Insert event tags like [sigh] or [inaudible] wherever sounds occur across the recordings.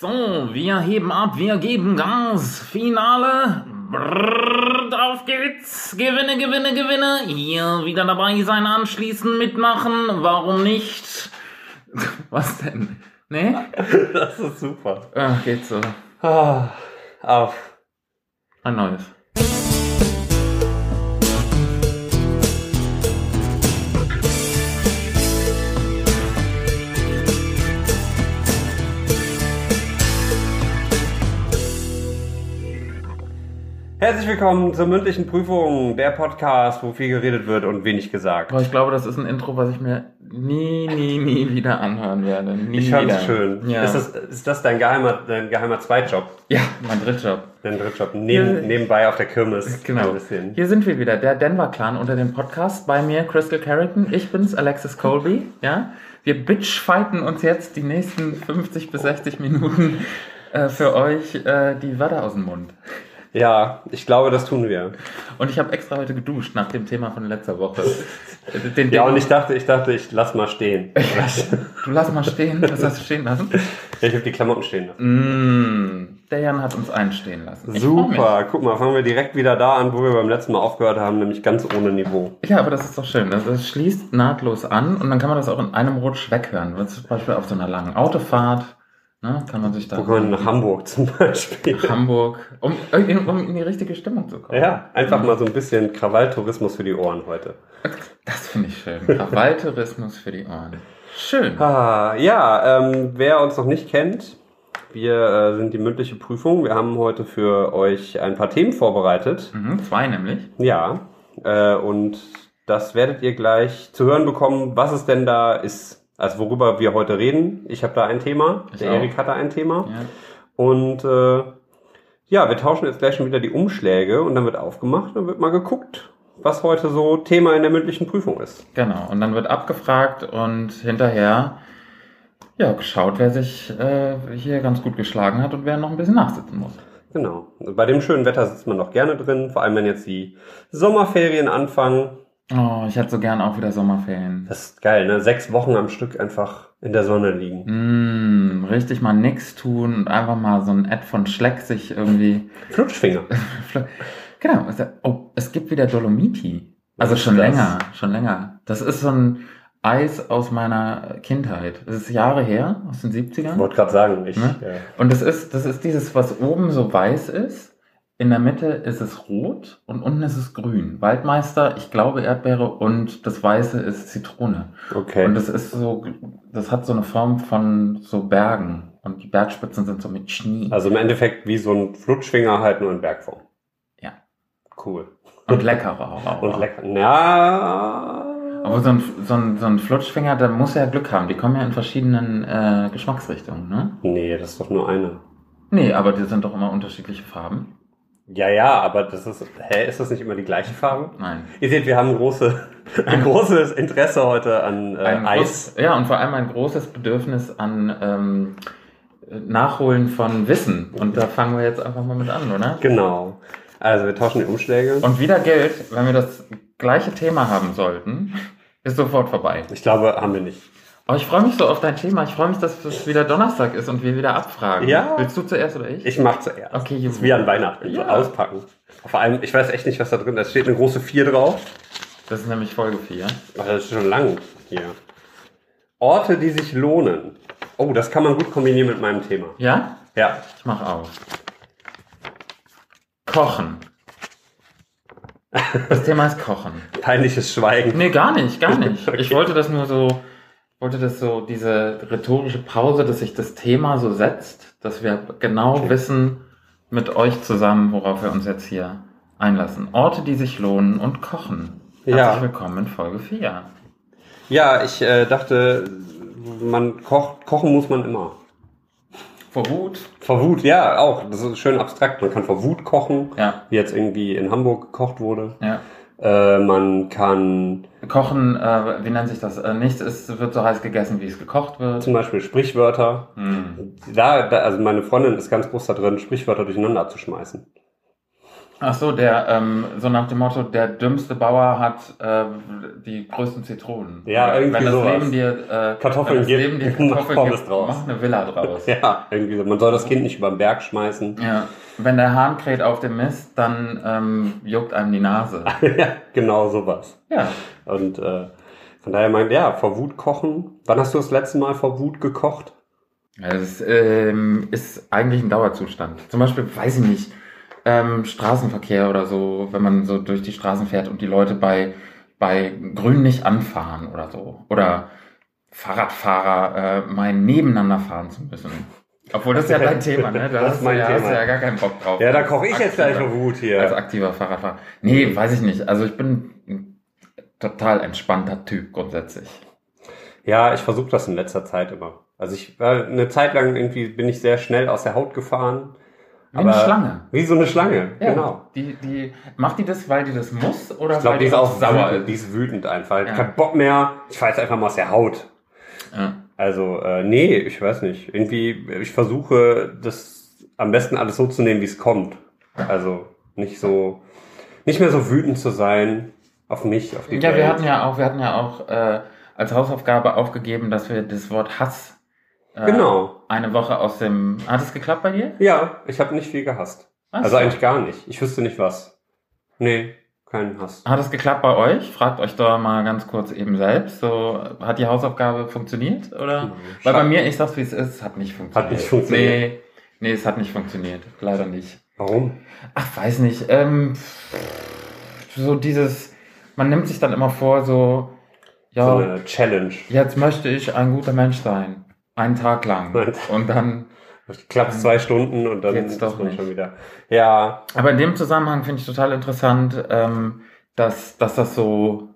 So, wir heben ab, wir geben Gas. Finale. Brrr, drauf geht's. Gewinne, gewinne, gewinne. Hier wieder dabei sein, anschließen, mitmachen. Warum nicht? [laughs] Was denn? Nee? Das ist super. Ach, geht so. Ah, auf. Ein neues. Herzlich willkommen zur mündlichen Prüfung, der Podcast, wo viel geredet wird und wenig gesagt. Aber ich glaube, das ist ein Intro, was ich mir nie, nie, nie [laughs] wieder anhören werde. Nie Ich wieder. fand's schön. Ja. Ist, das, ist das dein geheimer, dein geheimer Zweitjob? ja, mein Drittjob. Dein Drittjob? Neben, Ja. Nebenbei auf der Kirmes. Genau. Hier sind wir wieder, der Denver Clan unter dem Podcast. Bei mir Crystal Carrington, ich bin's, Alexis Colby. Ja, wir bitchfighten uns jetzt die nächsten 50 bis 60 Minuten äh, für euch äh, die Wörter aus dem Mund. Ja, ich glaube, das tun wir. Und ich habe extra heute geduscht nach dem Thema von letzter Woche. Den, Ja, und ich dachte, ich dachte, ich lass mal stehen. [laughs] du lass mal stehen, was hast du stehen lassen? Ich habe die Klamotten stehen lassen. Mm, der Jan hat uns einstehen lassen. Ich freu mich. Super, guck mal, fangen wir direkt wieder da an, wo wir beim letzten Mal aufgehört haben, nämlich ganz ohne Niveau. Ja, aber das ist doch schön. Das, das schließt nahtlos an und dann kann man das auch in einem Rutsch weghören. Zum Beispiel auf so einer langen Autofahrt. Ne, kann man sich da wir nach Hamburg zum Beispiel? Hamburg, um, um in die richtige Stimmung zu kommen. Ja, einfach mal so ein bisschen Krawalltourismus für die Ohren heute. Das finde ich schön. Krawalltourismus für die Ohren. Schön. Ah, ja, ähm, wer uns noch nicht kennt, wir äh, sind die mündliche Prüfung. Wir haben heute für euch ein paar Themen vorbereitet. Mhm, zwei nämlich. Ja, äh, und das werdet ihr gleich zu hören bekommen, was es denn da ist. Also worüber wir heute reden. Ich habe da ein Thema, Ich der auch. Erik hat da ein Thema. Ja. Und äh, ja, wir tauschen jetzt gleich schon wieder die Umschläge und dann wird aufgemacht, dann wird mal geguckt, was heute so Thema in der mündlichen Prüfung ist. Genau. Und dann wird abgefragt und hinterher ja, geschaut, wer sich äh, hier ganz gut geschlagen hat und wer noch ein bisschen nachsitzen muss. Genau. Bei dem schönen Wetter sitzt man doch gerne drin, vor allem wenn jetzt die Sommerferien anfangen. Oh, ich hätte so gern auch wieder Sommerferien. Das ist geil, ne? Sechs Wochen am Stück einfach in der Sonne liegen. Mm, richtig mal nix tun und einfach mal so ein Ad von Schleck sich irgendwie. Flutschfinger. [laughs] Genau. es- Oh, es gibt wieder Dolomiti. Also schon das? länger, schon länger. Das ist so ein Eis aus meiner Kindheit. Das ist Jahre her, aus den 70ern. Ich wollte gerade sagen, ich. Ne? Äh, Und das ist, das ist dieses, was oben so weiß ist. In der Mitte ist es rot und unten ist es grün. Waldmeister, ich glaube Erdbeere und das Weiße ist Zitrone. okay. Und das ist so, das hat so eine Form von so Bergen. Und die Bergspitzen sind so mit Schnee. also im Endeffekt wie so ein Flutschfinger halt nur in Bergform. Ja. Cool. Und leckerer auch. Und lecker. Ja. Aber so ein, so, ein, so ein Flutschfinger, da muss er ja Glück haben. Die kommen ja in verschiedenen äh, Geschmacksrichtungen, ne? Nee, das ist doch nur eine. Nee, aber die sind doch immer unterschiedliche Farben. Ja, ja, aber das ist. Hä, ist das nicht immer die gleiche Farbe? Nein. Ihr seht, wir haben große, [laughs] ein großes Interesse heute an äh, Ein Eis. groß, ja, und vor allem ein großes Bedürfnis an ähm, Nachholen von Wissen. Und da fangen wir jetzt einfach mal mit an, oder? Genau. Also wir tauschen die Umschläge. Und wieder gilt, wenn wir das gleiche Thema haben sollten, ist sofort vorbei. Ich glaube, haben wir nicht. Aber ich freue mich so auf dein Thema. Ich freue mich, dass es wieder Donnerstag ist und wir wieder abfragen. Ja. Willst du zuerst oder ich? Ich mach zuerst. Okay, Das ist wie an Weihnachten. So Ja. auspacken. Vor allem, ich weiß echt nicht, was da drin ist. Da steht eine große 4 drauf. Das ist nämlich Folge 4. Ach, das ist schon lang hier. Orte, die sich lohnen. Oh, das kann man gut kombinieren mit meinem Thema. Ja? Ja. Ich mach auf. Kochen. Das Thema ist Kochen. Peinliches Schweigen. Nee, gar nicht, gar nicht. [laughs] Okay. Ich wollte das nur so, wollte das so, diese rhetorische Pause, dass sich das Thema so setzt, dass wir genau Okay. wissen mit euch zusammen, worauf wir uns jetzt hier einlassen. Orte, die sich lohnen und kochen. Herzlich Ja. willkommen in Folge 4. Ja, ich äh, dachte, man kocht, kochen muss man immer. Vor Wut. Vor Wut, ja, auch. Das ist schön abstrakt. Man kann vor Wut kochen, Ja, wie jetzt irgendwie in Hamburg gekocht wurde. ja. Äh, man kann Kochen, äh, wie nennt sich das? Äh, nichts ist, wird so heiß gegessen, wie es gekocht wird. zum Beispiel Sprichwörter. Hm. Da, da, also meine Freundin ist ganz groß da drin, Sprichwörter durcheinander zu schmeißen. Ach so, der, ähm, so nach dem Motto, der dümmste Bauer hat äh, die größten Zitronen. Ja, irgendwie Wenn das sowas. Leben dir, äh, Kartoffeln wenn das gibt, Leben dir [laughs] Kartoffeln Pommes gibt, draus. mach eine Villa draus. [laughs] Ja, irgendwie so. Man soll das Kind nicht über den Berg schmeißen. Ja. Wenn der Hahn kräht auf dem Mist, dann ähm, juckt einem die Nase. [laughs] ja, genau sowas. Ja. Und äh, von daher meint, ja, vor Wut kochen. Wann hast du das letzte Mal vor Wut gekocht? Es ähm, ist eigentlich ein Dauerzustand. Zum Beispiel, weiß ich nicht, ähm, Straßenverkehr oder so, wenn man so durch die Straßen fährt und die Leute bei, bei Grün nicht anfahren oder so. Oder Fahrradfahrer äh, meinen, nebeneinander fahren zu müssen. Obwohl das ist ja dein Thema, ne? [laughs] Da Das ist hast, du mein ja, hast du Thema. ja gar keinen Bock drauf. Ja, da koche ich jetzt gleich Aktiver- vor Wut Als hier. aktiver Fahrradfahrer. Nee, weiß ich nicht. Also ich bin ein total entspannter Typ grundsätzlich. Ja, ich versuche das in letzter Zeit immer. Also ich war eine Zeit lang irgendwie bin ich sehr schnell aus der Haut gefahren. Wie eine Schlange. Wie so eine Schlange, Ja, genau. Die, die, macht die das, weil die das muss oder Ich glaube, weil die ist auch sauer wütend, ist? die ist wütend einfach. Ja. Kein Bock mehr. Ich fahre jetzt einfach mal aus der Haut. Ja. Also, äh, nee, ich weiß nicht. Irgendwie, ich versuche, das am besten alles so zu nehmen, wie es kommt. Also nicht so, nicht mehr so wütend zu sein auf mich, auf die Ja, Welt. wir hatten ja auch, wir hatten ja auch äh, als Hausaufgabe aufgegeben, dass wir das Wort Hass äh, Genau. eine Woche aus dem. Hat es geklappt bei dir? Ja, ich habe nicht viel gehasst. Ach Also so. eigentlich gar nicht. Ich wüsste nicht was. Nee, keinen Hass. Hat es geklappt bei euch? Fragt euch doch mal ganz kurz eben selbst. So, hat die Hausaufgabe funktioniert? Oder? Weil bei mir, ich sag's wie es ist, hat nicht funktioniert. Hat nicht funktioniert. Nee, nee, es hat nicht funktioniert. Leider nicht. Warum? Ach, weiß nicht. Ähm, so dieses, man nimmt sich dann immer vor, so, ja, So eine Challenge. jetzt möchte ich ein guter Mensch sein. Einen Tag lang. [laughs] Und dann, Klappt zwei Stunden und dann ist doch man nicht. schon wieder. Ja, aber in dem Zusammenhang finde ich total interessant, ähm, dass, dass das so,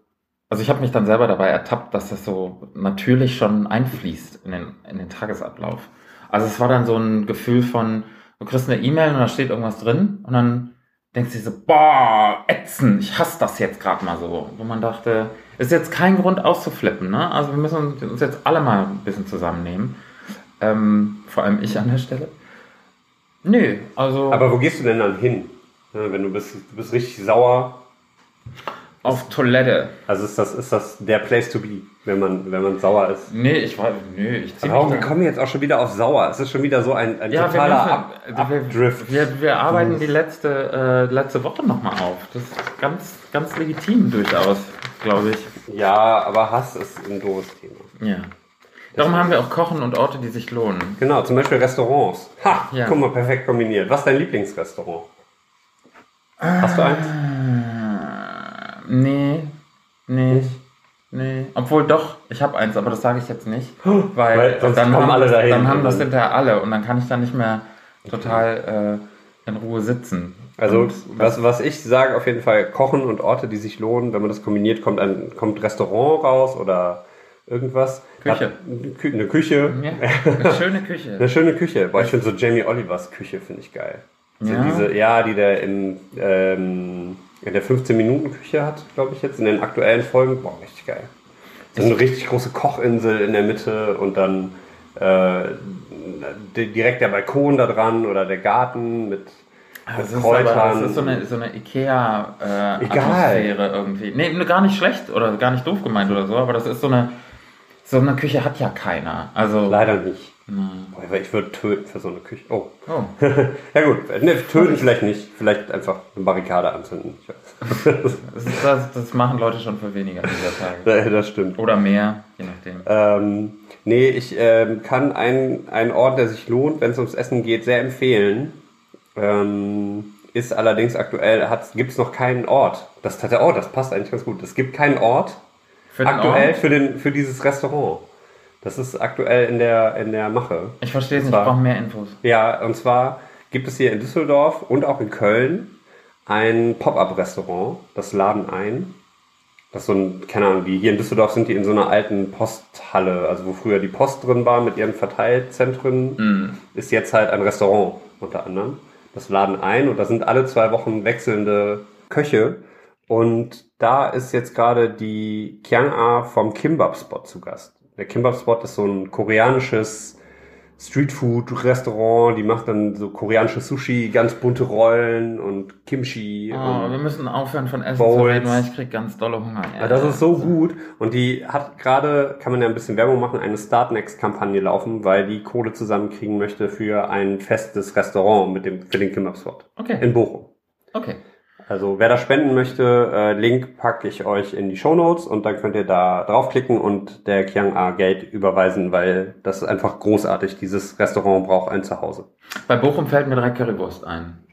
also ich habe mich dann selber dabei ertappt, dass das so natürlich schon einfließt in den, in den Tagesablauf. Also es war dann so ein Gefühl von, du kriegst eine E-Mail und da steht irgendwas drin und dann denkst du dir so, boah, ätzen, ich hasse das jetzt gerade mal so. Wo man dachte, ist jetzt kein Grund auszuflippen, ne? Also wir müssen uns jetzt alle mal ein bisschen zusammennehmen. Ähm, vor allem ich an der Stelle. Nö, also aber wo gehst du denn dann hin? Wenn du bist, du bist richtig sauer. auf Toilette. Also ist das, ist das der Place to be, wenn man, wenn man sauer ist? Nee, ich war, nö, ich zieh Warum mich wir kommen jetzt auch schon wieder auf sauer? Es ist schon wieder so ein, ein ja, totaler wir, Ab müssen, wir, Abdrift. wir, wir arbeiten die letzte, äh, letzte Woche nochmal auf. Das ist ganz, ganz legitim durchaus, glaube ich. Ja, aber Hass ist ein doofes Thema. Ja. Darum haben wir auch Kochen und Orte, die sich lohnen. Genau, zum Beispiel Restaurants. Ha, Ja. guck mal, perfekt kombiniert. Was ist dein Lieblingsrestaurant? Hast du eins? Äh, nee, nee, nee. Obwohl doch, ich habe eins, aber das sage ich jetzt nicht. Weil, Weil sonst dann, kommen haben, alle dahin. dann haben das hinterher alle und dann kann ich da nicht mehr total äh, in Ruhe sitzen. Also, was, was ich sage, auf jeden Fall Kochen und Orte, die sich lohnen. Wenn man das kombiniert, kommt ein kommt Restaurant raus oder irgendwas. Küche. Hat eine Kü- eine Küche. Ja, eine schöne Küche. [laughs] Eine schöne Küche. Boah, ich finde so Jamie Olivers Küche, finde ich geil. So Ja? diese, ja, die der in, ähm, in der 15-Minuten-Küche hat, glaube ich jetzt, in den aktuellen Folgen. Boah, richtig geil. So eine richtig große Kochinsel in der Mitte und dann äh, di- direkt der Balkon da dran oder der Garten mit, Das mit ist, Kräutern. aber, das ist so eine, so eine Ikea-Atmosphäre Egal. irgendwie. Nee, gar nicht schlecht oder gar nicht doof gemeint oder so, aber das ist so eine, so eine Küche hat ja keiner. Also, Leider nicht. Boah, ich würde töten für so eine Küche. Oh. Oh. [laughs] ja gut, ne, töten vielleicht nicht. Vielleicht einfach eine Barrikade anzünden. Das, das, das machen Leute schon für weniger dieser Tage. [laughs] Ja, das stimmt. Oder mehr, je nachdem. Ähm, nee, ich ähm, kann einen, einen Ort, der sich lohnt, wenn es ums Essen geht, sehr empfehlen. Ähm, ist allerdings aktuell, gibt es noch keinen Ort. Das, hat- oh, das passt eigentlich ganz gut. Es gibt keinen Ort Für aktuell Ort? für, den, für dieses Restaurant. Das ist aktuell in der, in der Mache. Ich verstehe es nicht, ich brauche mehr Infos. Ja, und zwar gibt es hier in Düsseldorf und auch in Köln ein Pop-up-Restaurant, das Laden ein. Das ist so ein, keine Ahnung, die hier in Düsseldorf sind die in so einer alten Posthalle, also wo früher die Post drin war mit ihren Verteilzentren, Mhm. ist jetzt halt ein Restaurant unter anderem. Das Laden ein und da sind alle zwei Wochen wechselnde Köche. Und da ist jetzt gerade die Kyang-A vom Kimbap-Spot zu Gast. Der Kimbap-Spot ist so ein koreanisches Streetfood-Restaurant, die macht dann so koreanische Sushi, ganz bunte Rollen und Kimchi. Oh, und wir müssen aufhören von Essen zu Bowls. reden, weil ich krieg ganz dolle Hunger. Ja, das ist so gut. Und die hat gerade, kann man ja ein bisschen Werbung machen, eine Startnext-Kampagne laufen, weil die Kohle zusammenkriegen möchte für ein festes Restaurant mit dem, für den Kimmerspot Okay, in Bochum. okay. Also wer da spenden möchte, äh, Link packe ich euch in die Shownotes und dann könnt ihr da draufklicken und der Kiang A Geld überweisen, weil das ist einfach großartig. Dieses Restaurant braucht ein Zuhause. Bei Bochum fällt mir direkt Currywurst ein.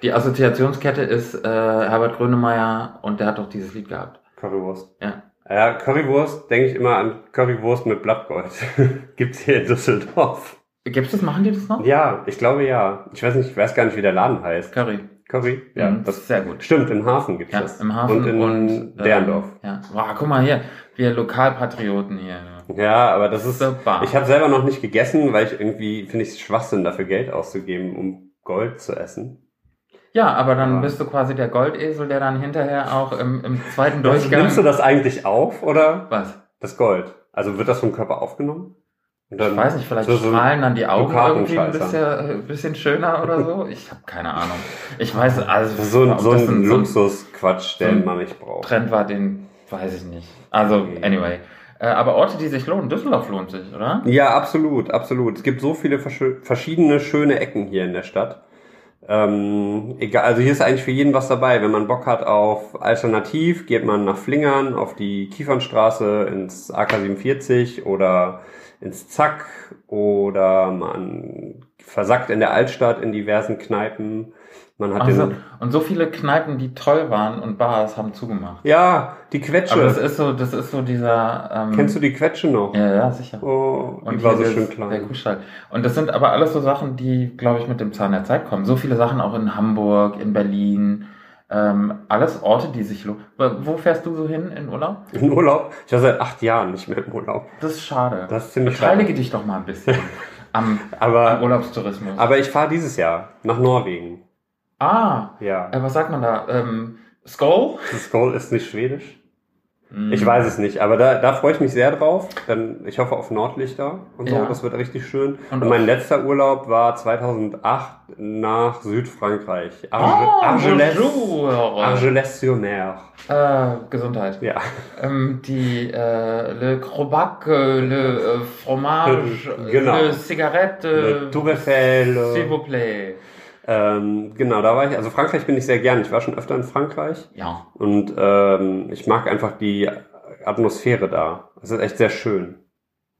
Die Assoziationskette ist äh, Herbert Grönemeyer und der hat doch dieses Lied gehabt. Currywurst. Ja. Ja, Currywurst, denke ich immer an Currywurst mit Blattgold. [laughs] Gibt's hier in Düsseldorf. Gibt's das? Machen die das noch? Ja, ich glaube ja. Ich weiß nicht, ich weiß gar nicht, wie der Laden heißt. Curry. Curry? Ja, Mhm, das ist sehr gut. stimmt. Im Hafen gibt's Ja, das. im Hafen und in und, äh, Derndorf. Ja. Boah, guck mal hier, wir Lokalpatrioten hier. Ja, aber das ist. Super. Ich habe selber noch nicht gegessen, weil ich irgendwie finde ich es Schwachsinn, dafür Geld auszugeben, um Gold zu essen. Ja, aber dann Aber- bist du quasi der Goldesel, der dann hinterher auch im, im zweiten Durchgang. nimmst du das eigentlich auf oder Was? das Gold? Also wird das vom Körper aufgenommen? Und dann Ich weiß nicht, vielleicht so- strahlen dann die Augen irgendwie ein bisschen, äh, bisschen schöner oder so. [laughs] Ich habe keine Ahnung. Ich weiß, also Das ist so ein, so ein Luxusquatsch, so den ein man nicht braucht. Trend war, den weiß ich nicht. Also, anyway. Äh, aber Orte, die sich lohnen. Düsseldorf lohnt sich, oder? Ja, absolut, absolut. Es gibt so viele verschiedene schöne Ecken hier in der Stadt. Ähm, egal, also hier ist eigentlich für jeden was dabei. Wenn man Bock hat auf Alternativ, geht man nach Flingern auf die Kiefernstraße ins AK47 oder ins Zack oder man versackt in der Altstadt in diversen Kneipen. Man hat Also, und so viele Kneipen, die toll waren und Bars, haben zugemacht. ja, die Quetsche. Aber das ist so, das ist so dieser. Ähm, Kennst du die Quetsche noch? Ja, ja, sicher. Oh, die Und war so schön das- Der klein. Kuhstall. Und das sind aber alles so Sachen, die, glaube ich, mit dem Zahn der Zeit kommen. So viele Sachen auch in Hamburg, in Berlin. Ähm, alles Orte, die sich lohnen. Wo fährst du so hin in Urlaub? In Urlaub? Ich war seit acht Jahren nicht mehr im Urlaub. Das ist schade. Das ist ziemlich Beteilige schade. dich doch mal ein bisschen [laughs] am, Aber am Urlaubstourismus. Aber ich fahre dieses Jahr nach Norwegen. ah, Ja. äh, was sagt man da? Ähm, Skull? Das Goal ist nicht schwedisch. Hm. Ich weiß es nicht, aber da, da freue ich mich sehr drauf. Denn ich hoffe auf Nordlichter und so. Ja. Das wird richtig schön. Und Und, mein letzter Urlaub war 2008 nach Südfrankreich. Ah, Argelès. bonjour. Argelès-sur-Mer. Äh, Gesundheit. Ja. Ähm, die äh, Le Crobac, äh, Le äh, Fromage, genau. Le Cigarette, Le Tour Eiffel. S'il vous plaît. Ähm, genau, da war ich. Also Frankreich bin ich sehr gern. Ich war schon öfter in Frankreich. Ja. Und ähm, ich mag einfach die Atmosphäre da. Es ist echt sehr schön.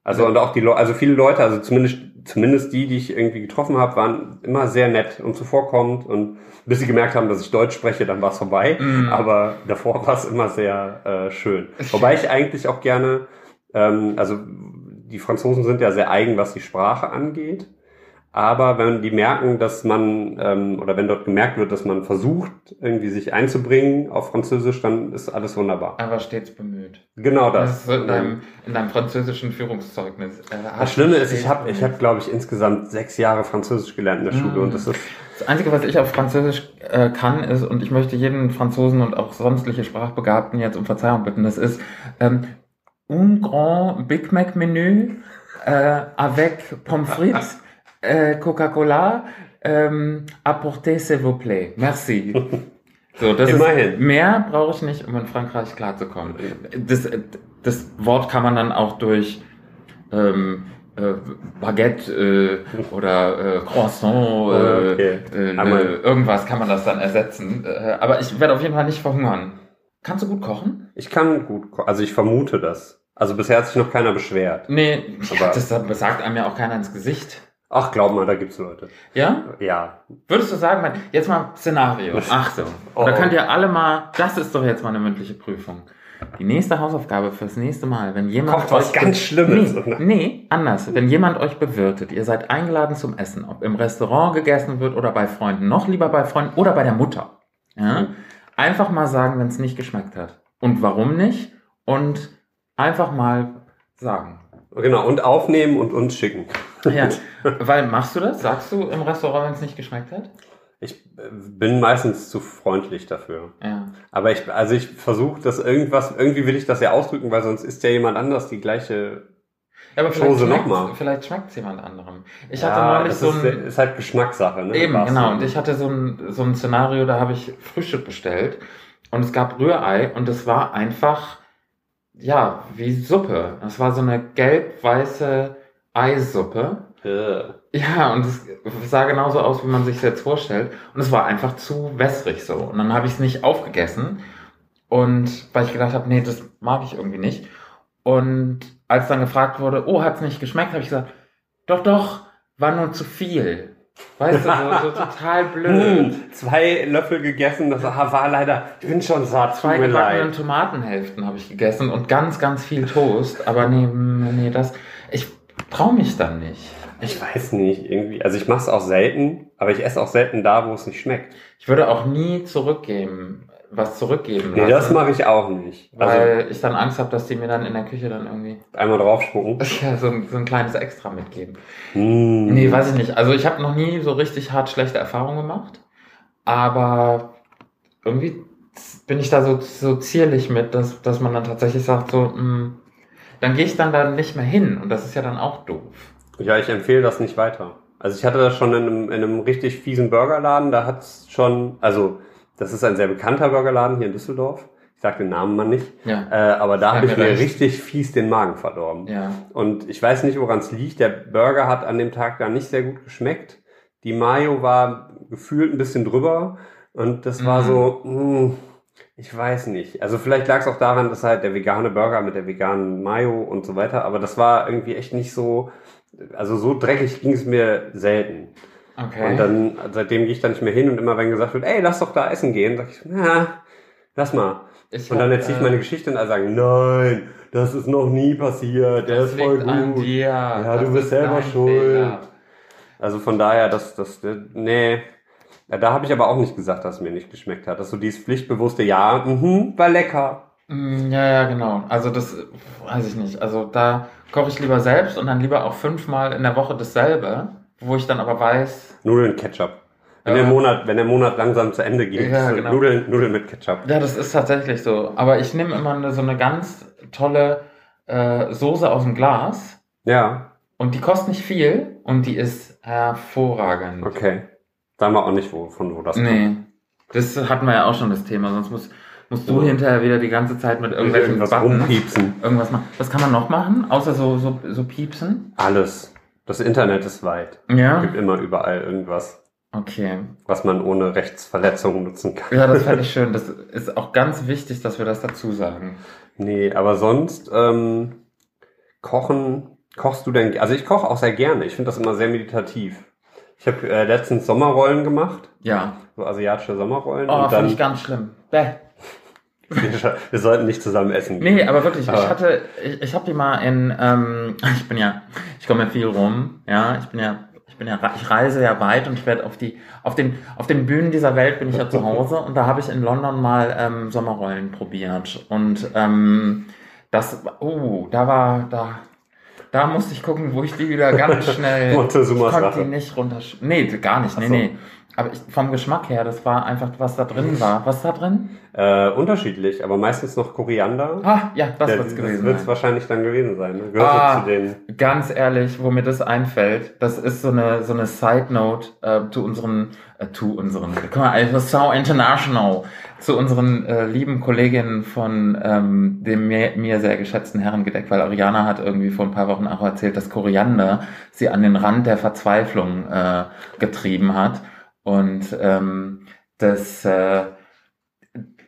Also Ja. und auch die Leute, also viele Leute, also zumindest zumindest die, die ich irgendwie getroffen habe, waren immer sehr nett und zuvorkommend und bis sie gemerkt haben, dass ich Deutsch spreche, dann war es vorbei. Mm. Aber davor war es immer sehr äh, schön. Wobei ich eigentlich auch gerne, ähm, also die Franzosen sind ja sehr eigen, was die Sprache angeht. Aber wenn die merken, dass man, ähm, oder wenn dort gemerkt wird, dass man versucht, irgendwie sich einzubringen auf Französisch, dann ist alles wunderbar. Aber stets bemüht. Genau Das das. so in deinem, in deinem französischen Führungszeugnis. Äh, das Schlimme ist, ich habe, ich hab, glaube ich, insgesamt sechs Jahre Französisch gelernt in der Schule Mm. und das ist, Das Einzige, was ich auf Französisch äh, kann, ist, und ich möchte jeden Franzosen und auch sonstliche Sprachbegabten jetzt um Verzeihung bitten, das ist ähm, un grand Big Mac Menü äh, avec Pommes frites, [laughs] äh, Coca-Cola, ähm, apportez s'il vous plaît. Merci. [laughs] So, das Immerhin. ist, mehr brauche ich nicht, um in Frankreich klarzukommen. Das, das Wort kann man dann auch durch ähm, äh, Baguette äh, oder äh, Croissant, äh, Okay. äh, ne, irgendwas kann man das dann ersetzen. Äh, aber ich werde auf jeden Fall nicht verhungern. Kannst du gut kochen? ich kann gut, ko- also ich vermute das. Also bisher hat sich noch keiner beschwert. Nee, Aber- [laughs] das sagt einem ja auch keiner ins Gesicht. Ach, glaub mal, da gibt's Leute. Ja? Ja. Würdest du sagen, jetzt mal Szenario. Achtung. Oh, da oh. könnt ihr alle mal, das ist doch jetzt mal eine mündliche Prüfung. Die nächste Hausaufgabe fürs nächste Mal, wenn jemand Kocht was euch ganz Schlimmes. Nee, nee, anders. Wenn jemand euch bewirtet, ihr seid eingeladen zum Essen, ob im Restaurant gegessen wird oder bei Freunden, noch lieber bei Freunden oder bei der Mutter. Ja? Mhm. Einfach mal sagen, wenn es nicht geschmeckt hat. Und warum nicht? Und einfach mal sagen. Genau, und aufnehmen und uns schicken. Ja, [laughs] weil machst du das? Sagst du im Restaurant, wenn es nicht geschmeckt hat? Ich äh, bin meistens zu freundlich dafür. Ja. Aber ich, also ich versuche das irgendwas, irgendwie will ich das ja ausdrücken, weil sonst ist ja jemand anders die gleiche Ja, aber vielleicht Chose schmeckt's- nochmal. Vielleicht schmeckt es jemand anderem. Ich hatte Ja, neulich das so ist, ein. ist halt Geschmackssache, ne? Eben, genau. Und ich hatte so ein, so ein Szenario, da habe ich Frühstück bestellt und es gab Rührei und es war einfach, ja, wie Suppe. Es war so eine gelb-weiße Eissuppe. Äh. Ja, und es sah genauso aus, wie man sich jetzt vorstellt. Und es war einfach zu wässrig so. Und dann habe ich es nicht aufgegessen. Und weil ich gedacht habe, nee, das mag ich irgendwie nicht. Und als dann gefragt wurde, oh, hat's nicht geschmeckt, habe ich gesagt, doch, doch, war nur zu viel. Weißt du, so, so [laughs] total blöd. Hm, zwei Löffel gegessen, das war leider, ich bin schon satt, Zwei gebackenen. Tomatenhälften habe ich gegessen und ganz, ganz viel Toast. Aber nee, nee, das, ich traue mich dann nicht. Ich weiß nicht, irgendwie, also ich mache es auch selten, aber ich esse auch selten da, wo es nicht schmeckt. Ich würde auch nie zurückgeben, was zurückgeben Nee, das mache ich auch nicht. Also Weil ich dann Angst habe, dass die mir dann in der Küche dann irgendwie einmal draufspucken. [laughs] ja, so, ein, so ein kleines Extra mitgeben. Hm. Nee, weiß ich nicht. Also ich habe noch nie so richtig hart schlechte Erfahrungen gemacht. Aber irgendwie bin ich da so, so zierlich mit, dass, dass man dann tatsächlich sagt, so, mh, dann gehe ich dann da nicht mehr hin. Und das ist ja dann auch doof. Ja, ich empfehle das nicht weiter. Also ich hatte das schon in einem, in einem richtig fiesen Burgerladen, da hat's schon, also das ist ein sehr bekannter Burgerladen hier in Düsseldorf. Ich sage den Namen mal nicht. Ja. Äh, aber da habe ich mir recht. richtig fies den Magen verdorben. Ja. Und ich weiß nicht, woran es liegt. Der Burger hat an dem Tag da nicht sehr gut geschmeckt. Die Mayo war gefühlt ein bisschen drüber. Und das war Mhm. so, mh, ich weiß nicht. Also vielleicht lag es auch daran, dass halt der vegane Burger mit der veganen Mayo und so weiter, aber das war irgendwie echt nicht so, also so dreckig ging es mir selten. Okay. Und dann, seitdem gehe ich da nicht mehr hin und immer wenn gesagt wird, ey, lass doch da essen gehen, sag ich, na, lass mal. Ich Und dann hab, erzähle ich äh, meine Geschichte und alle sagen, nein, das ist noch nie passiert, der das ist voll gut. Ja, du bist ist selber schuld. Fehler. Also von daher, das, das, nee. Ja, da habe ich aber auch nicht gesagt, dass es mir nicht geschmeckt hat. Das ist so dieses pflichtbewusste Ja, mhm, war lecker. Mm, Ja, ja, genau. Also das weiß ich nicht. Also da koche ich lieber selbst und dann lieber auch fünfmal in der Woche dasselbe, wo ich dann aber weiß, Nudeln, Ketchup. Wenn, Ja. der Monat, wenn der Monat langsam zu Ende geht, Ja, genau. Nudeln, Nudeln mit Ketchup. ja, das ist tatsächlich so. Aber ich nehme immer eine, so eine ganz tolle äh, Soße aus dem Glas Ja, und die kostet nicht viel und die ist hervorragend. okay. Sagen wir auch nicht, wo, von wo das Nee, das hatten wir ja auch schon das Thema, sonst musst, musst du Ja. hinterher wieder die ganze Zeit mit kommt. irgendwelchen Irgendwas Buttons rumpiepsen. irgendwas machen. Was kann man noch machen, außer so, so, so piepsen? Alles. Das Internet ist weit. Ja. gibt immer überall irgendwas, Okay. was man ohne Rechtsverletzung nutzen kann. Ja, das fände [laughs] ich schön. Das ist auch ganz wichtig, dass wir das dazu sagen. Nee, aber sonst, ähm, kochen, kochst du denn, also ich koche auch sehr gerne. Ich finde das immer sehr meditativ. Ich habe äh, letztens Sommerrollen gemacht, Ja. so asiatische Sommerrollen. Oh, finde ich ganz schlimm. Bäh. [laughs] wir, wir sollten nicht zusammen essen gehen. Nee, aber wirklich, ich Aber- hatte, ich, ich habe die mal in, ähm, [laughs] ich bin ja, ich komme ja viel rum, ja, ich bin ja, ich bin ja, ich reise ja weit und ich werde auf die, auf den, auf den Bühnen dieser Welt bin ich ja zu Hause und da habe ich in London mal ähm, Sommerrollen probiert und ähm, das, oh, da war, da, da musste ich gucken, wo ich die wieder ganz [laughs] schnell, ich Montezumas konnte die nicht runter, nee, gar nicht, nee, so. nee. Aber ich, vom Geschmack her, das war einfach, was da drin war. Was da drin? Äh, unterschiedlich, aber meistens noch Koriander. Ah, ja, das Der- wird's gewesen wird's sein. wahrscheinlich dann gewesen sein. Ne? Gehört Ah. zu den. Ganz ehrlich, wo mir das einfällt, das ist so eine so eine Side Note äh, zu unseren äh, zu unseren guck mal, also so international zu unseren äh, lieben Kolleginnen von ähm, dem mir, mir sehr geschätzten Herrengedeck, weil Ariana hat irgendwie vor ein paar Wochen auch erzählt, dass Koriander sie an den Rand der Verzweiflung äh, getrieben hat und ähm, das äh,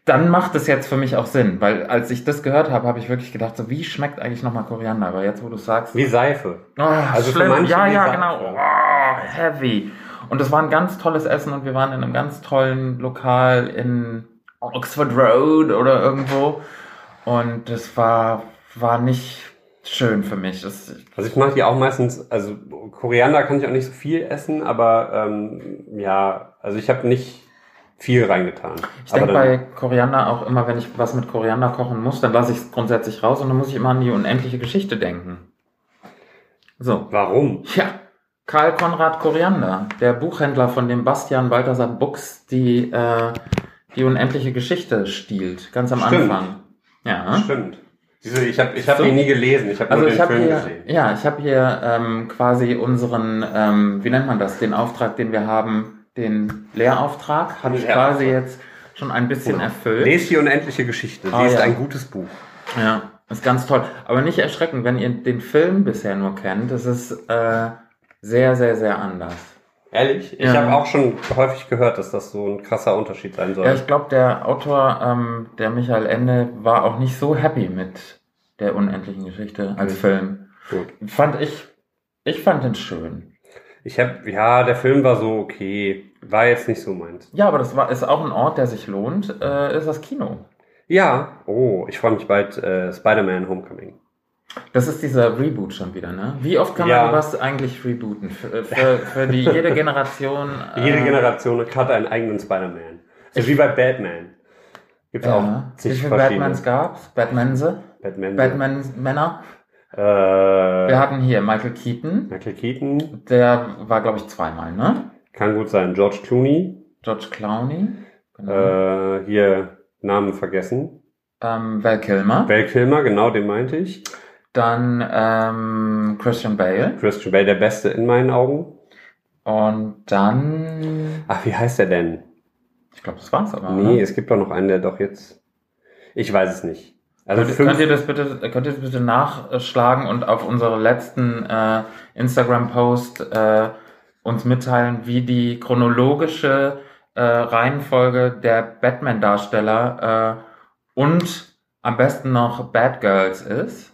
dann macht es jetzt für mich auch Sinn, weil als ich das gehört habe, habe ich wirklich gedacht, so wie schmeckt eigentlich nochmal Koriander? Aber jetzt, wo du sagst, Wie Seife. oh, also für schlimm. manche ja, ja, Seife. genau, oh, heavy. Und es war ein ganz tolles Essen und wir waren in einem ganz tollen Lokal in Oxford Road oder irgendwo und das war war nicht schön für mich. Das, Also ich mache die auch meistens, also Koriander kann ich auch nicht so viel essen, aber ähm, ja, also ich habe nicht viel reingetan. ich denke bei Koriander auch immer, wenn ich was mit Koriander kochen muss, dann lasse ich es grundsätzlich raus und dann muss ich immer an die unendliche Geschichte denken. So. Warum? Ja, Karl Konrad Koriander, der Buchhändler, von dem Bastian Balthasar Buchs die, äh, die unendliche Geschichte stiehlt, ganz am Stimmt. Anfang. Ja. Stimmt. Ich habe ich hab So. ihn nie gelesen, ich habe Also nur ich den habe Film hier, gesehen. ja, ich habe hier ähm, quasi unseren, ähm, wie nennt man das, den Auftrag, den wir haben, den Lehrauftrag, habe ich quasi jetzt schon ein bisschen erfüllt. Lest die unendliche Geschichte. Sie Ah, ist ja. ein gutes Buch. Ja, ist ganz toll. Aber nicht erschrecken, wenn ihr den Film bisher nur kennt. Das ist äh, sehr, sehr, sehr anders. Ehrlich? Ich Ja. habe auch schon häufig gehört, dass das so ein krasser Unterschied sein soll. Ja, ich glaube, der Autor, ähm, der Michael Ende, war auch nicht so happy mit der unendlichen Geschichte als Mhm. Film. Gut. Fand ich, ich fand den schön. Ich habe, ja, der Film war so okay. War jetzt nicht so meins. Ja, aber das war, ist auch ein Ort, der sich lohnt, äh, ist das Kino. Ja, oh, ich freue mich bald äh, Spider-Man Homecoming. Das ist dieser Reboot schon wieder, ne? Wie oft kann Ja. man was eigentlich rebooten? Für, für, für die jede Generation. [laughs] Jede äh, Generation hat einen eigenen Spider-Man. So wie bei Batman. Gibt's Ja. auch Wie zig viele verschiedene. Batmans gab's? Batmanse? Batman. Batman-Männer? Äh, Wir hatten hier Michael Keaton. Michael Keaton. Der war, glaube ich, zweimal, ne? Kann gut sein. George Clooney. George Clooney. Genau. Äh, hier Namen vergessen. Ähm, Val Kilmer. Val Kilmer, genau, den meinte ich. Dann ähm, Christian Bale. Christian Bale, der Beste in meinen Augen. Und dann. Ach, wie heißt der denn? Ich glaube, das war's aber. Nee, oder? es gibt doch noch einen, der doch jetzt. Ich weiß es nicht. Also Könnt, fünf, könnt ihr das bitte, könnt ihr das bitte nachschlagen und auf unsere letzten äh, Instagram-Post äh, uns mitteilen, wie die chronologische äh, Reihenfolge der Batman-Darsteller äh, und am besten noch Bad Girls ist?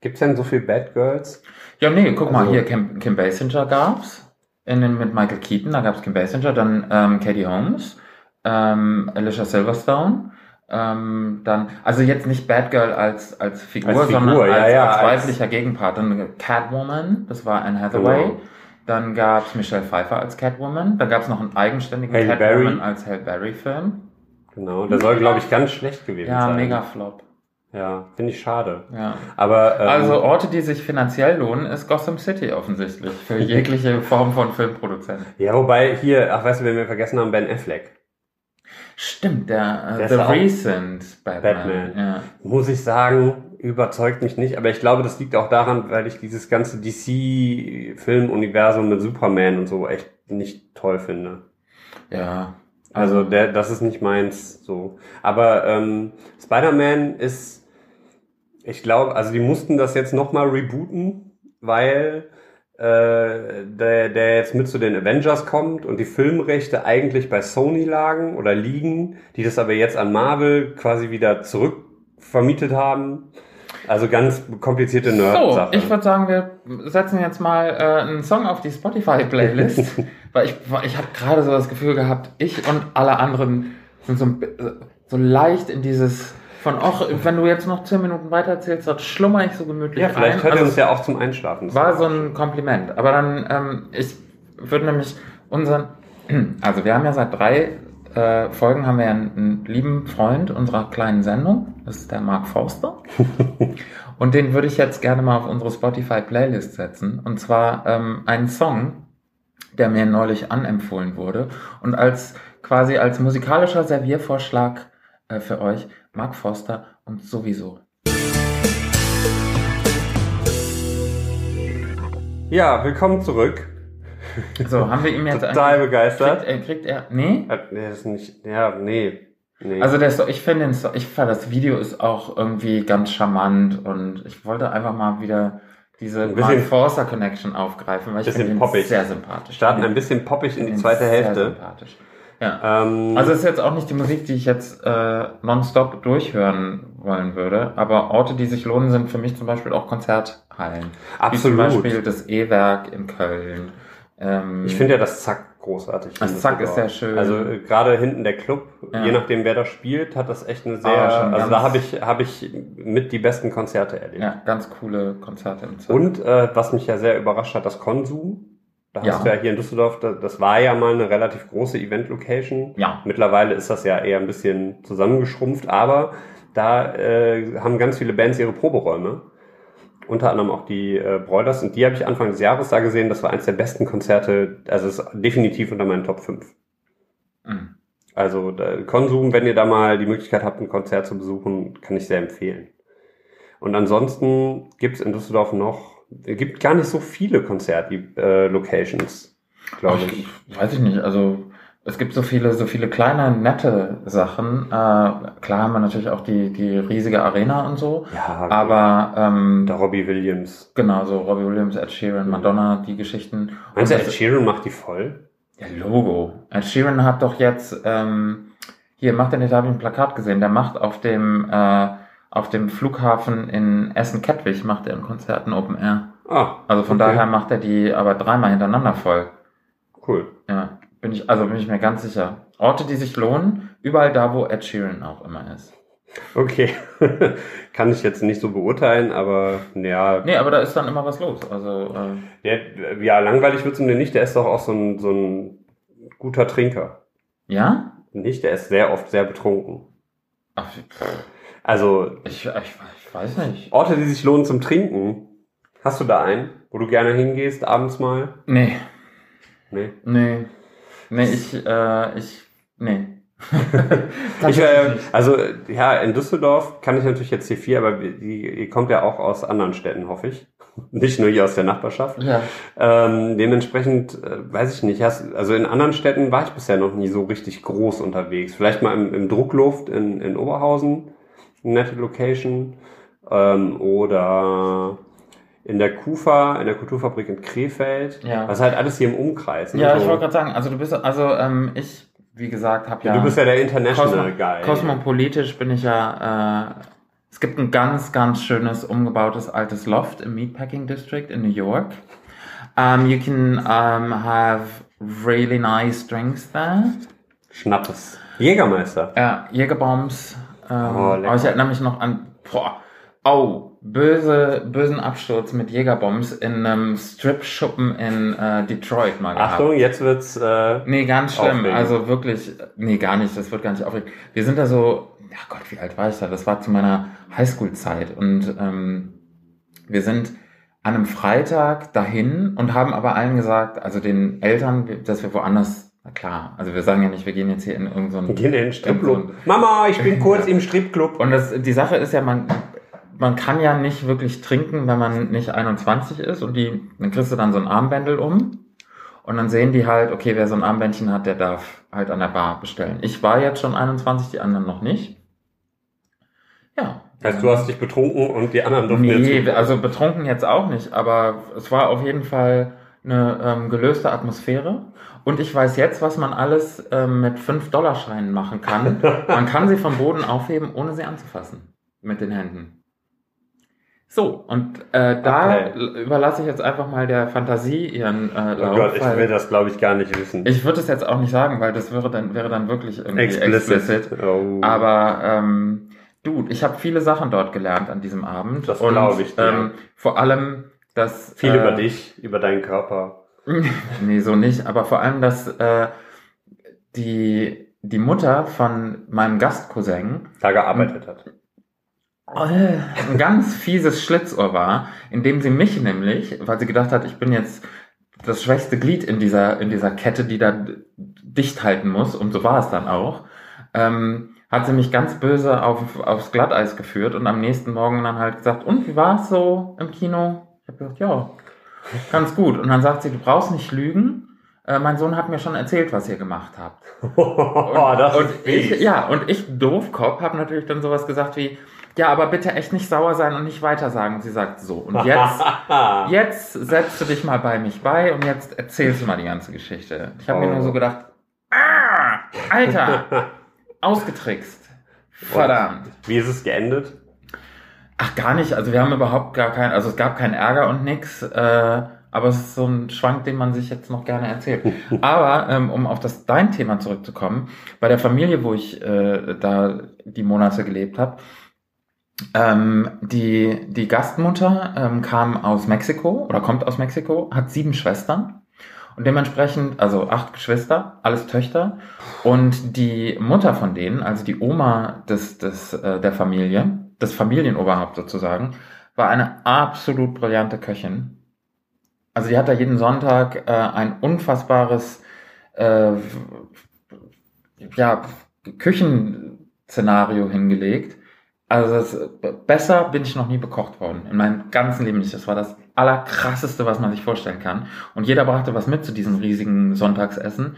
Gibt's denn so viel Bad Girls? Ja, nee, guck mal, Also- hier Kim, Kim Basinger gab's. In den, mit Michael Keaton, da gab's Kim Basinger, dann ähm, Katie Holmes, ähm, Alicia Silverstone, ähm, dann, also jetzt nicht Bad Girl als, als Figur, Als Figur, sondern ja, als, ja, als als- weiblicher Gegenpart. Dann Catwoman, das war Anne Hathaway. Genau. Dann gab's Michelle Pfeiffer als Catwoman. Dann gab's noch einen eigenständigen Halle Catwoman Berry. als Halle Berry-Film. Genau, der soll, glaube ich, ganz schlecht gewesen Ja, sein. mega Flop. Ja, finde ich schade. Ja. Aber ähm, Also Orte, die sich finanziell lohnen, ist Gotham City offensichtlich. Für [laughs] jegliche Form von Filmproduzenten. ja, wobei hier, ach weißt du, wen wir vergessen haben, Ben Affleck. Stimmt, der, Der äh, The ist auch- Recent Batman. Batman. Ja. Muss ich sagen, überzeugt mich nicht. Aber ich glaube, das liegt auch daran, weil ich dieses ganze DC-Filmuniversum mit Superman und so echt nicht toll finde. ja. Also der, das ist nicht meins so. Aber ähm, Spider-Man ist, ich glaube, also die mussten das jetzt nochmal rebooten, weil äh, der, der jetzt mit zu den Avengers kommt und die Filmrechte eigentlich bei Sony lagen oder liegen, die das aber jetzt an Marvel quasi wieder zurückvermietet haben. Also ganz komplizierte So, Nerd-Sache. ich würde sagen, wir setzen jetzt mal äh, einen Song auf die Spotify-Playlist, [laughs] weil ich, ich habe gerade so das Gefühl gehabt, ich und alle anderen sind so, so leicht in dieses von, ach, wenn du jetzt noch zehn Minuten weiter erzählst, dann schlummer ich so gemütlich ja, vielleicht ein. hört ihr Also uns ja auch zum Einschlafen. War so ein Kompliment. Aber dann, ähm, ich würde nämlich unseren, [clears throat] also wir haben ja seit drei äh, Folgen haben wir ja einen, einen lieben Freund unserer kleinen Sendung, das ist der Mark Forster. [laughs] Und den würde ich jetzt gerne mal auf unsere Spotify-Playlist setzen. Und zwar ähm, einen Song, der mir neulich anempfohlen wurde. Und als quasi als musikalischer Serviervorschlag äh, für euch Mark Forster und sowieso. Ja, willkommen zurück. So, haben wir ihm jetzt Total begeistert. Kriegt er, kriegt er, nee? Äh, Nee, ist nicht, ja, nee. nee. Also der, Sto- ich finde, den Sto- ich fand das Video ist auch irgendwie ganz charmant und ich wollte einfach mal wieder diese Ein bisschen- Mark Forster Connection aufgreifen, weil ich finde ihn poppig. sehr sympathisch. starten ein bisschen poppig in die zweite sehr Hälfte. sympathisch. Ja. Ähm, Also es ist jetzt auch nicht die Musik, die ich jetzt äh, nonstop durchhören wollen würde, aber Orte, die sich lohnen, sind für mich zum Beispiel auch Konzerthallen. Wie zum Absolut. Beispiel das E-Werk in Köln. Ähm, ich finde ja das Zack großartig. Das in Zack ist sehr schön. Also äh, gerade hinten der Club, Ja. je nachdem wer da spielt, hat das echt eine sehr, Ah, also da habe ich, habe ich mit die besten Konzerte erlebt. ja, ganz coole Konzerte im Zack. Und äh, was mich ja sehr überrascht hat, das Konsum. Da Ja. hast du ja hier in Düsseldorf, das, war ja mal eine relativ große Event-Location. Ja. Mittlerweile ist das ja eher ein bisschen zusammengeschrumpft, aber da äh, haben ganz viele Bands ihre Proberäume. Unter anderem auch die äh, Broilers und die habe ich Anfang des Jahres da gesehen. Das war eins der besten Konzerte, also ist definitiv unter meinen Top 5. Mhm. Also da, Konsum, wenn ihr da mal die Möglichkeit habt, ein Konzert zu besuchen, kann ich sehr empfehlen. Und ansonsten gibt es in Düsseldorf noch, es gibt gar nicht so viele Konzert-Locations, glaube Ach, ich. Weiß ich nicht, also es gibt so viele, so viele kleine, nette Sachen. Äh, klar haben wir natürlich auch die, die riesige Arena und so. Ja, Aber ähm, der Robbie Williams. genau, so Robbie Williams, Ed Sheeran, Madonna, die Geschichten. Meinst du, Ed Sheeran macht die voll? Ja, Logo. Ed Sheeran hat doch jetzt, ähm, hier macht er nicht, da habe ich ein Plakat gesehen, der macht auf dem, äh, auf dem Flughafen in Essen-Kettwig macht er ein Konzert, ein Open Air. Ah, Also von okay. daher macht er die aber dreimal hintereinander voll. Cool. Ja, bin ich, also bin ich mir ganz sicher. Orte, die sich lohnen, überall da, wo Ed Sheeran auch immer ist. Okay. [laughs] Kann ich jetzt nicht so beurteilen, aber ja, Nee, aber da ist dann immer was los. Also, äh, der, ja, langweilig wird's ihm denn nicht. Der ist doch auch so ein, so ein guter Trinker. ja? Nicht? Der ist sehr oft sehr betrunken. Ach, pff, Also ich, ich, ich weiß nicht. Orte, die sich lohnen zum Trinken. Hast du da einen, wo du gerne hingehst, abends mal? Nee, Nee. nee. Nee, ich, äh, ich, nee. [laughs] Ich, äh, also, ja, in Düsseldorf kann ich natürlich jetzt hier viel, aber die, ihr kommt ja auch aus anderen Städten, hoffe ich. [laughs] Nicht nur hier aus der Nachbarschaft. ja. Ähm, dementsprechend, äh, weiß ich nicht, hast, also in anderen Städten war ich bisher noch nie so richtig groß unterwegs. Vielleicht mal im, im Druckluft in, in Oberhausen, nette Location, ähm, oder in der KUFA, in der Kulturfabrik in Krefeld. Ja. Was halt alles hier im Umkreis. ne? Ja, ich wollte gerade sagen, also du bist, also ähm, ich, wie gesagt, habe ja, Du bist ja der International Kosmo Guy. kosmopolitisch bin ich ja. Äh, es gibt ein ganz, ganz schönes umgebautes altes Loft im Meatpacking District in New York. Um, you can um, have really nice drinks there. Schnappes. Jägermeister. Ja, Jägerbombs. Ähm, Oh, aber ich erinnere mich noch an. Boah, oh, böse, bösen Absturz mit Jägerbombs in einem Strip-Schuppen in äh, Detroit mal gehabt. Achtung, jetzt wird's. Äh, Nee, ganz schlimm. Aufregend. Also wirklich, nee, gar nicht. Das wird gar nicht aufregend. Wir sind da so, ja Gott, wie alt war ich da? Das war zu meiner Highschool-Zeit. Und ähm, wir sind an einem Freitag dahin und haben aber allen gesagt, also den Eltern, dass wir woanders, na klar, also wir sagen ja nicht, wir gehen jetzt hier in irgendeinen so gehen in den Stripclub. Mama, ich bin [laughs] kurz im Stripclub. und das, die Sache ist ja, man, man kann ja nicht wirklich trinken, wenn man nicht 21 ist und die, dann kriegst du dann so ein Armbändel um und dann sehen die halt, okay, wer so ein Armbändchen hat, der darf halt an der Bar bestellen. Ich war jetzt schon 21, die anderen noch nicht. Ja. Heißt, du hast dich betrunken und die anderen durften jetzt. Nee, also betrunken jetzt auch nicht, aber es war auf jeden Fall eine ähm, gelöste Atmosphäre. Und ich weiß jetzt, was man alles ähm, mit 5-Dollar-Scheinen machen kann. [laughs] Man kann sie vom Boden aufheben, ohne sie anzufassen. Mit den Händen. So, und äh, da Okay. überlasse ich jetzt einfach mal der Fantasie ihren äh, Oh Lauf. Gott, ich will das glaube ich gar nicht wissen. ich würde es jetzt auch nicht sagen, weil das wäre dann, wäre dann wirklich irgendwie Explicit. explicit. Oh. Aber ähm, Dude, ich habe viele Sachen dort gelernt an diesem Abend. Das Und, glaub ich dir. Ähm, vor allem, dass Viel äh, über dich, über deinen Körper. [laughs] nee, so nicht. Aber vor allem, dass äh, die die Mutter von meinem Gastcousin Da gearbeitet hat. äh, ein ganz fieses Schlitzohr war, indem sie mich nämlich, weil sie gedacht hat, ich bin jetzt das schwächste Glied in dieser, in dieser Kette, die da dicht halten muss, und so war es dann auch, ähm, hat sie mich ganz böse auf, aufs Glatteis geführt und am nächsten Morgen dann halt gesagt, und wie war es so im Kino? Ich habe gesagt, ja, ganz gut. Und dann sagt sie, du brauchst nicht lügen. Äh, mein Sohn hat mir schon erzählt, was ihr gemacht habt. [laughs] oh, das und ist ich, ja, und ich, Doofkopf, habe natürlich dann sowas gesagt wie, ja, aber bitte echt nicht sauer sein und nicht weiter sagen. Und sie sagt so. Und jetzt, [laughs] jetzt setzt du dich mal bei mich bei und jetzt erzählst du mal die ganze Geschichte. Ich habe mir Oh. nur so gedacht, ah, Alter, [laughs] ausgetrickst. Verdammt. Wie ist es geendet? Ach, gar nicht. Also wir haben überhaupt gar keinen, also es gab keinen Ärger und nix. Äh, aber es ist so ein Schwank, den man sich jetzt noch gerne erzählt. [laughs] Aber ähm, um auf das dein Thema zurückzukommen, bei der Familie, wo ich äh, da die Monate gelebt habe, ähm, die, die Gastmutter ähm, kam aus Mexiko oder kommt aus Mexiko, hat sieben Schwestern und dementsprechend, also acht Geschwister, alles Töchter. Und die Mutter von denen, also die Oma des, des, äh, der Familie, das Familienoberhaupt sozusagen, war eine absolut brillante Köchin. Also die hat da jeden Sonntag äh, ein unfassbares äh, ja, Küchenszenario hingelegt. Also das, besser bin ich noch nie bekocht worden. In meinem ganzen Leben nicht. Das war das allerkrasseste, was man sich vorstellen kann. Und jeder brachte was mit zu diesem riesigen Sonntagsessen.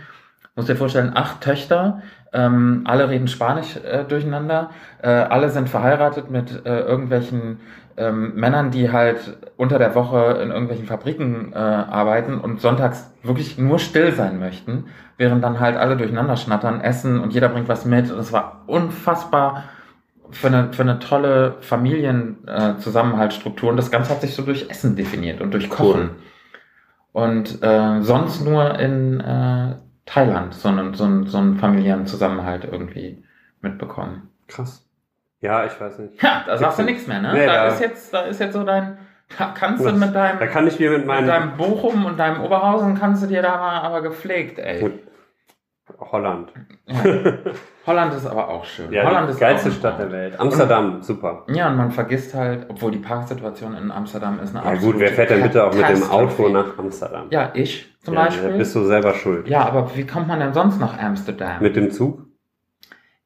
Muss dir vorstellen, acht Töchter, ähm, alle reden Spanisch äh, durcheinander, äh, alle sind verheiratet mit äh, irgendwelchen ähm, Männern, die halt unter der Woche in irgendwelchen Fabriken äh, arbeiten und sonntags wirklich nur still sein möchten, während dann halt alle durcheinander schnattern, essen und jeder bringt was mit. Und es war unfassbar für eine, für eine tolle Familienzusammenhaltsstruktur. und das Ganze hat sich so durch Essen definiert und durch Kochen. Und äh, sonst nur in äh, Thailand so einen, so, einen, so einen familiären Zusammenhalt irgendwie mitbekommen. Krass. Ja, ich weiß nicht. Ja, da sagst du nichts mehr, ne? Nee, da, da- ist jetzt, da ist jetzt so dein, da kannst du mit deinem, Da kann ich mir mit mit meinem deinem Bochum und deinem Oberhausen kannst du dir da mal aber gepflegt, ey. Gut. Holland. [laughs] Holland ist aber auch schön. Ja, Holland die ist geilste Stadt der Welt. Amsterdam, super. Ja, und man vergisst halt, obwohl die Parksituation in Amsterdam ist eine Ja gut, wer fährt denn bitte auch mit dem. Auto nach Amsterdam? Ja, ich zum Ja, Beispiel. Bist du selber schuld. ja, aber wie kommt man denn sonst nach Amsterdam? Mit dem Zug?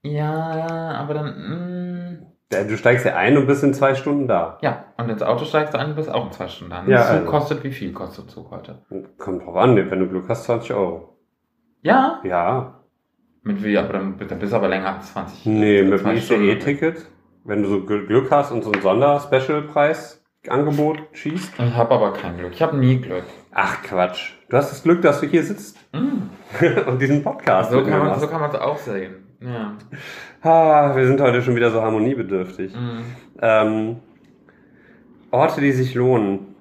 ja, aber dann, mm, Ja, Du steigst ja ein und bist in zwei Stunden da. ja, und ins Auto steigst du ein, du bist auch in zwei Stunden da. Ja, Zug also. kostet, wie viel kostet Zug heute? Kommt drauf an, wenn du Glück hast, 20 Euro. Ja, Ja. mit wie, aber dann, dann bist du aber länger als 20. Nee, mit dem. ICE-Ticket, wenn du so Gl- Glück hast und so ein Sonder-Special-Preis-Angebot schießt. Ich habe aber kein Glück. Ich habe nie Glück. Ach Quatsch. Du hast das Glück, dass du hier sitzt Mm. [laughs] und diesen Podcast So kann man so kann man es auch sehen. Ja. Ah, wir sind heute schon wieder so harmoniebedürftig. Mm. Ähm, Orte, die sich lohnen.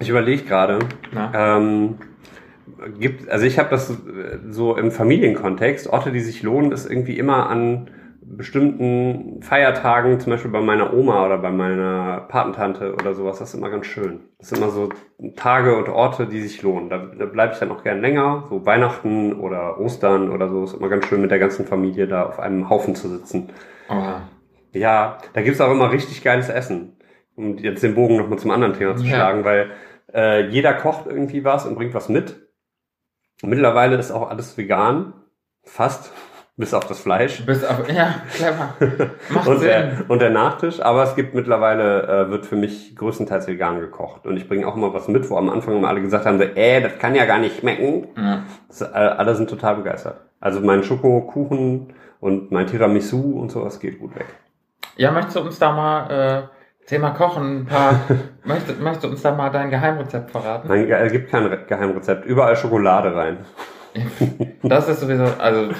Ich überlege gerade. Na? Ähm, gibt, also ich habe das äh, so im Familienkontext. Orte, die sich lohnen, ist irgendwie immer an bestimmten Feiertagen, zum Beispiel bei meiner Oma oder bei meiner Patentante oder sowas. Das ist immer ganz schön. Das sind immer so Tage und Orte, die sich lohnen. Da, da bleibe ich dann auch gern länger. So Weihnachten oder Ostern oder so. Ist immer ganz schön mit der ganzen Familie da auf einem Haufen zu sitzen. Aber Ja, da gibt's auch immer richtig geiles Essen. Um jetzt den Bogen nochmal zum anderen Thema zu Ja. schlagen, weil äh, jeder kocht irgendwie was und bringt was mit. Mittlerweile ist auch alles vegan. Fast. [laughs] Bis auf das Fleisch. bist aber, ja, clever. Macht Und Sinn. der, und der Nachtisch. Aber es gibt mittlerweile, äh, wird für mich größtenteils vegan gekocht. Und ich bringe auch immer was mit, wo am Anfang immer alle gesagt haben, so, äh, das kann ja gar nicht schmecken. ja. Das, äh, alle sind total begeistert. Also mein Schokokuchen und mein Tiramisu und sowas geht gut weg. ja, möchtest du uns da mal, äh, Thema Kochen, ein paar, [laughs] möchtest, möchtest du uns da mal dein Geheimrezept verraten? Nein, es gibt kein Re- Geheimrezept. Überall Schokolade rein. [laughs] Das ist sowieso, also,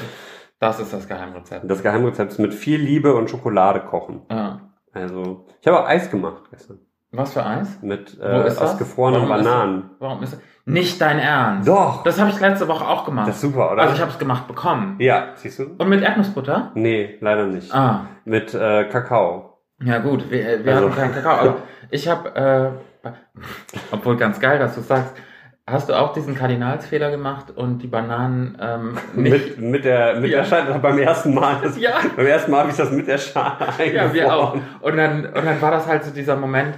das ist das Geheimrezept. Das Geheimrezept ist mit viel Liebe und Schokolade kochen. Ja. Also, ich habe auch Eis gemacht gestern. Was für Eis? Mit äh, ist aus das? gefrorenen Warum ist- Bananen. Warum ist das? Nicht dein Ernst. Doch! Das habe ich letzte Woche auch gemacht. Das ist super, oder? also ich habe es gemacht bekommen. ja, siehst du? Und mit Erdnussbutter? Nee, leider nicht. Ah. Mit äh, Kakao. Ja gut, wir, wir Also- hatten keinen Kakao, aber ich habe, äh, obwohl ganz geil, dass du sagst, hast du auch diesen Kardinalsfehler gemacht und die Bananen ähm, [laughs] nicht... Mit, mit der, mit Ja. der Schale, beim ersten Mal. Das, Ja. Beim ersten Mal habe ich das mit der Schale ja, wir auch. Und dann, und dann war das halt so dieser Moment,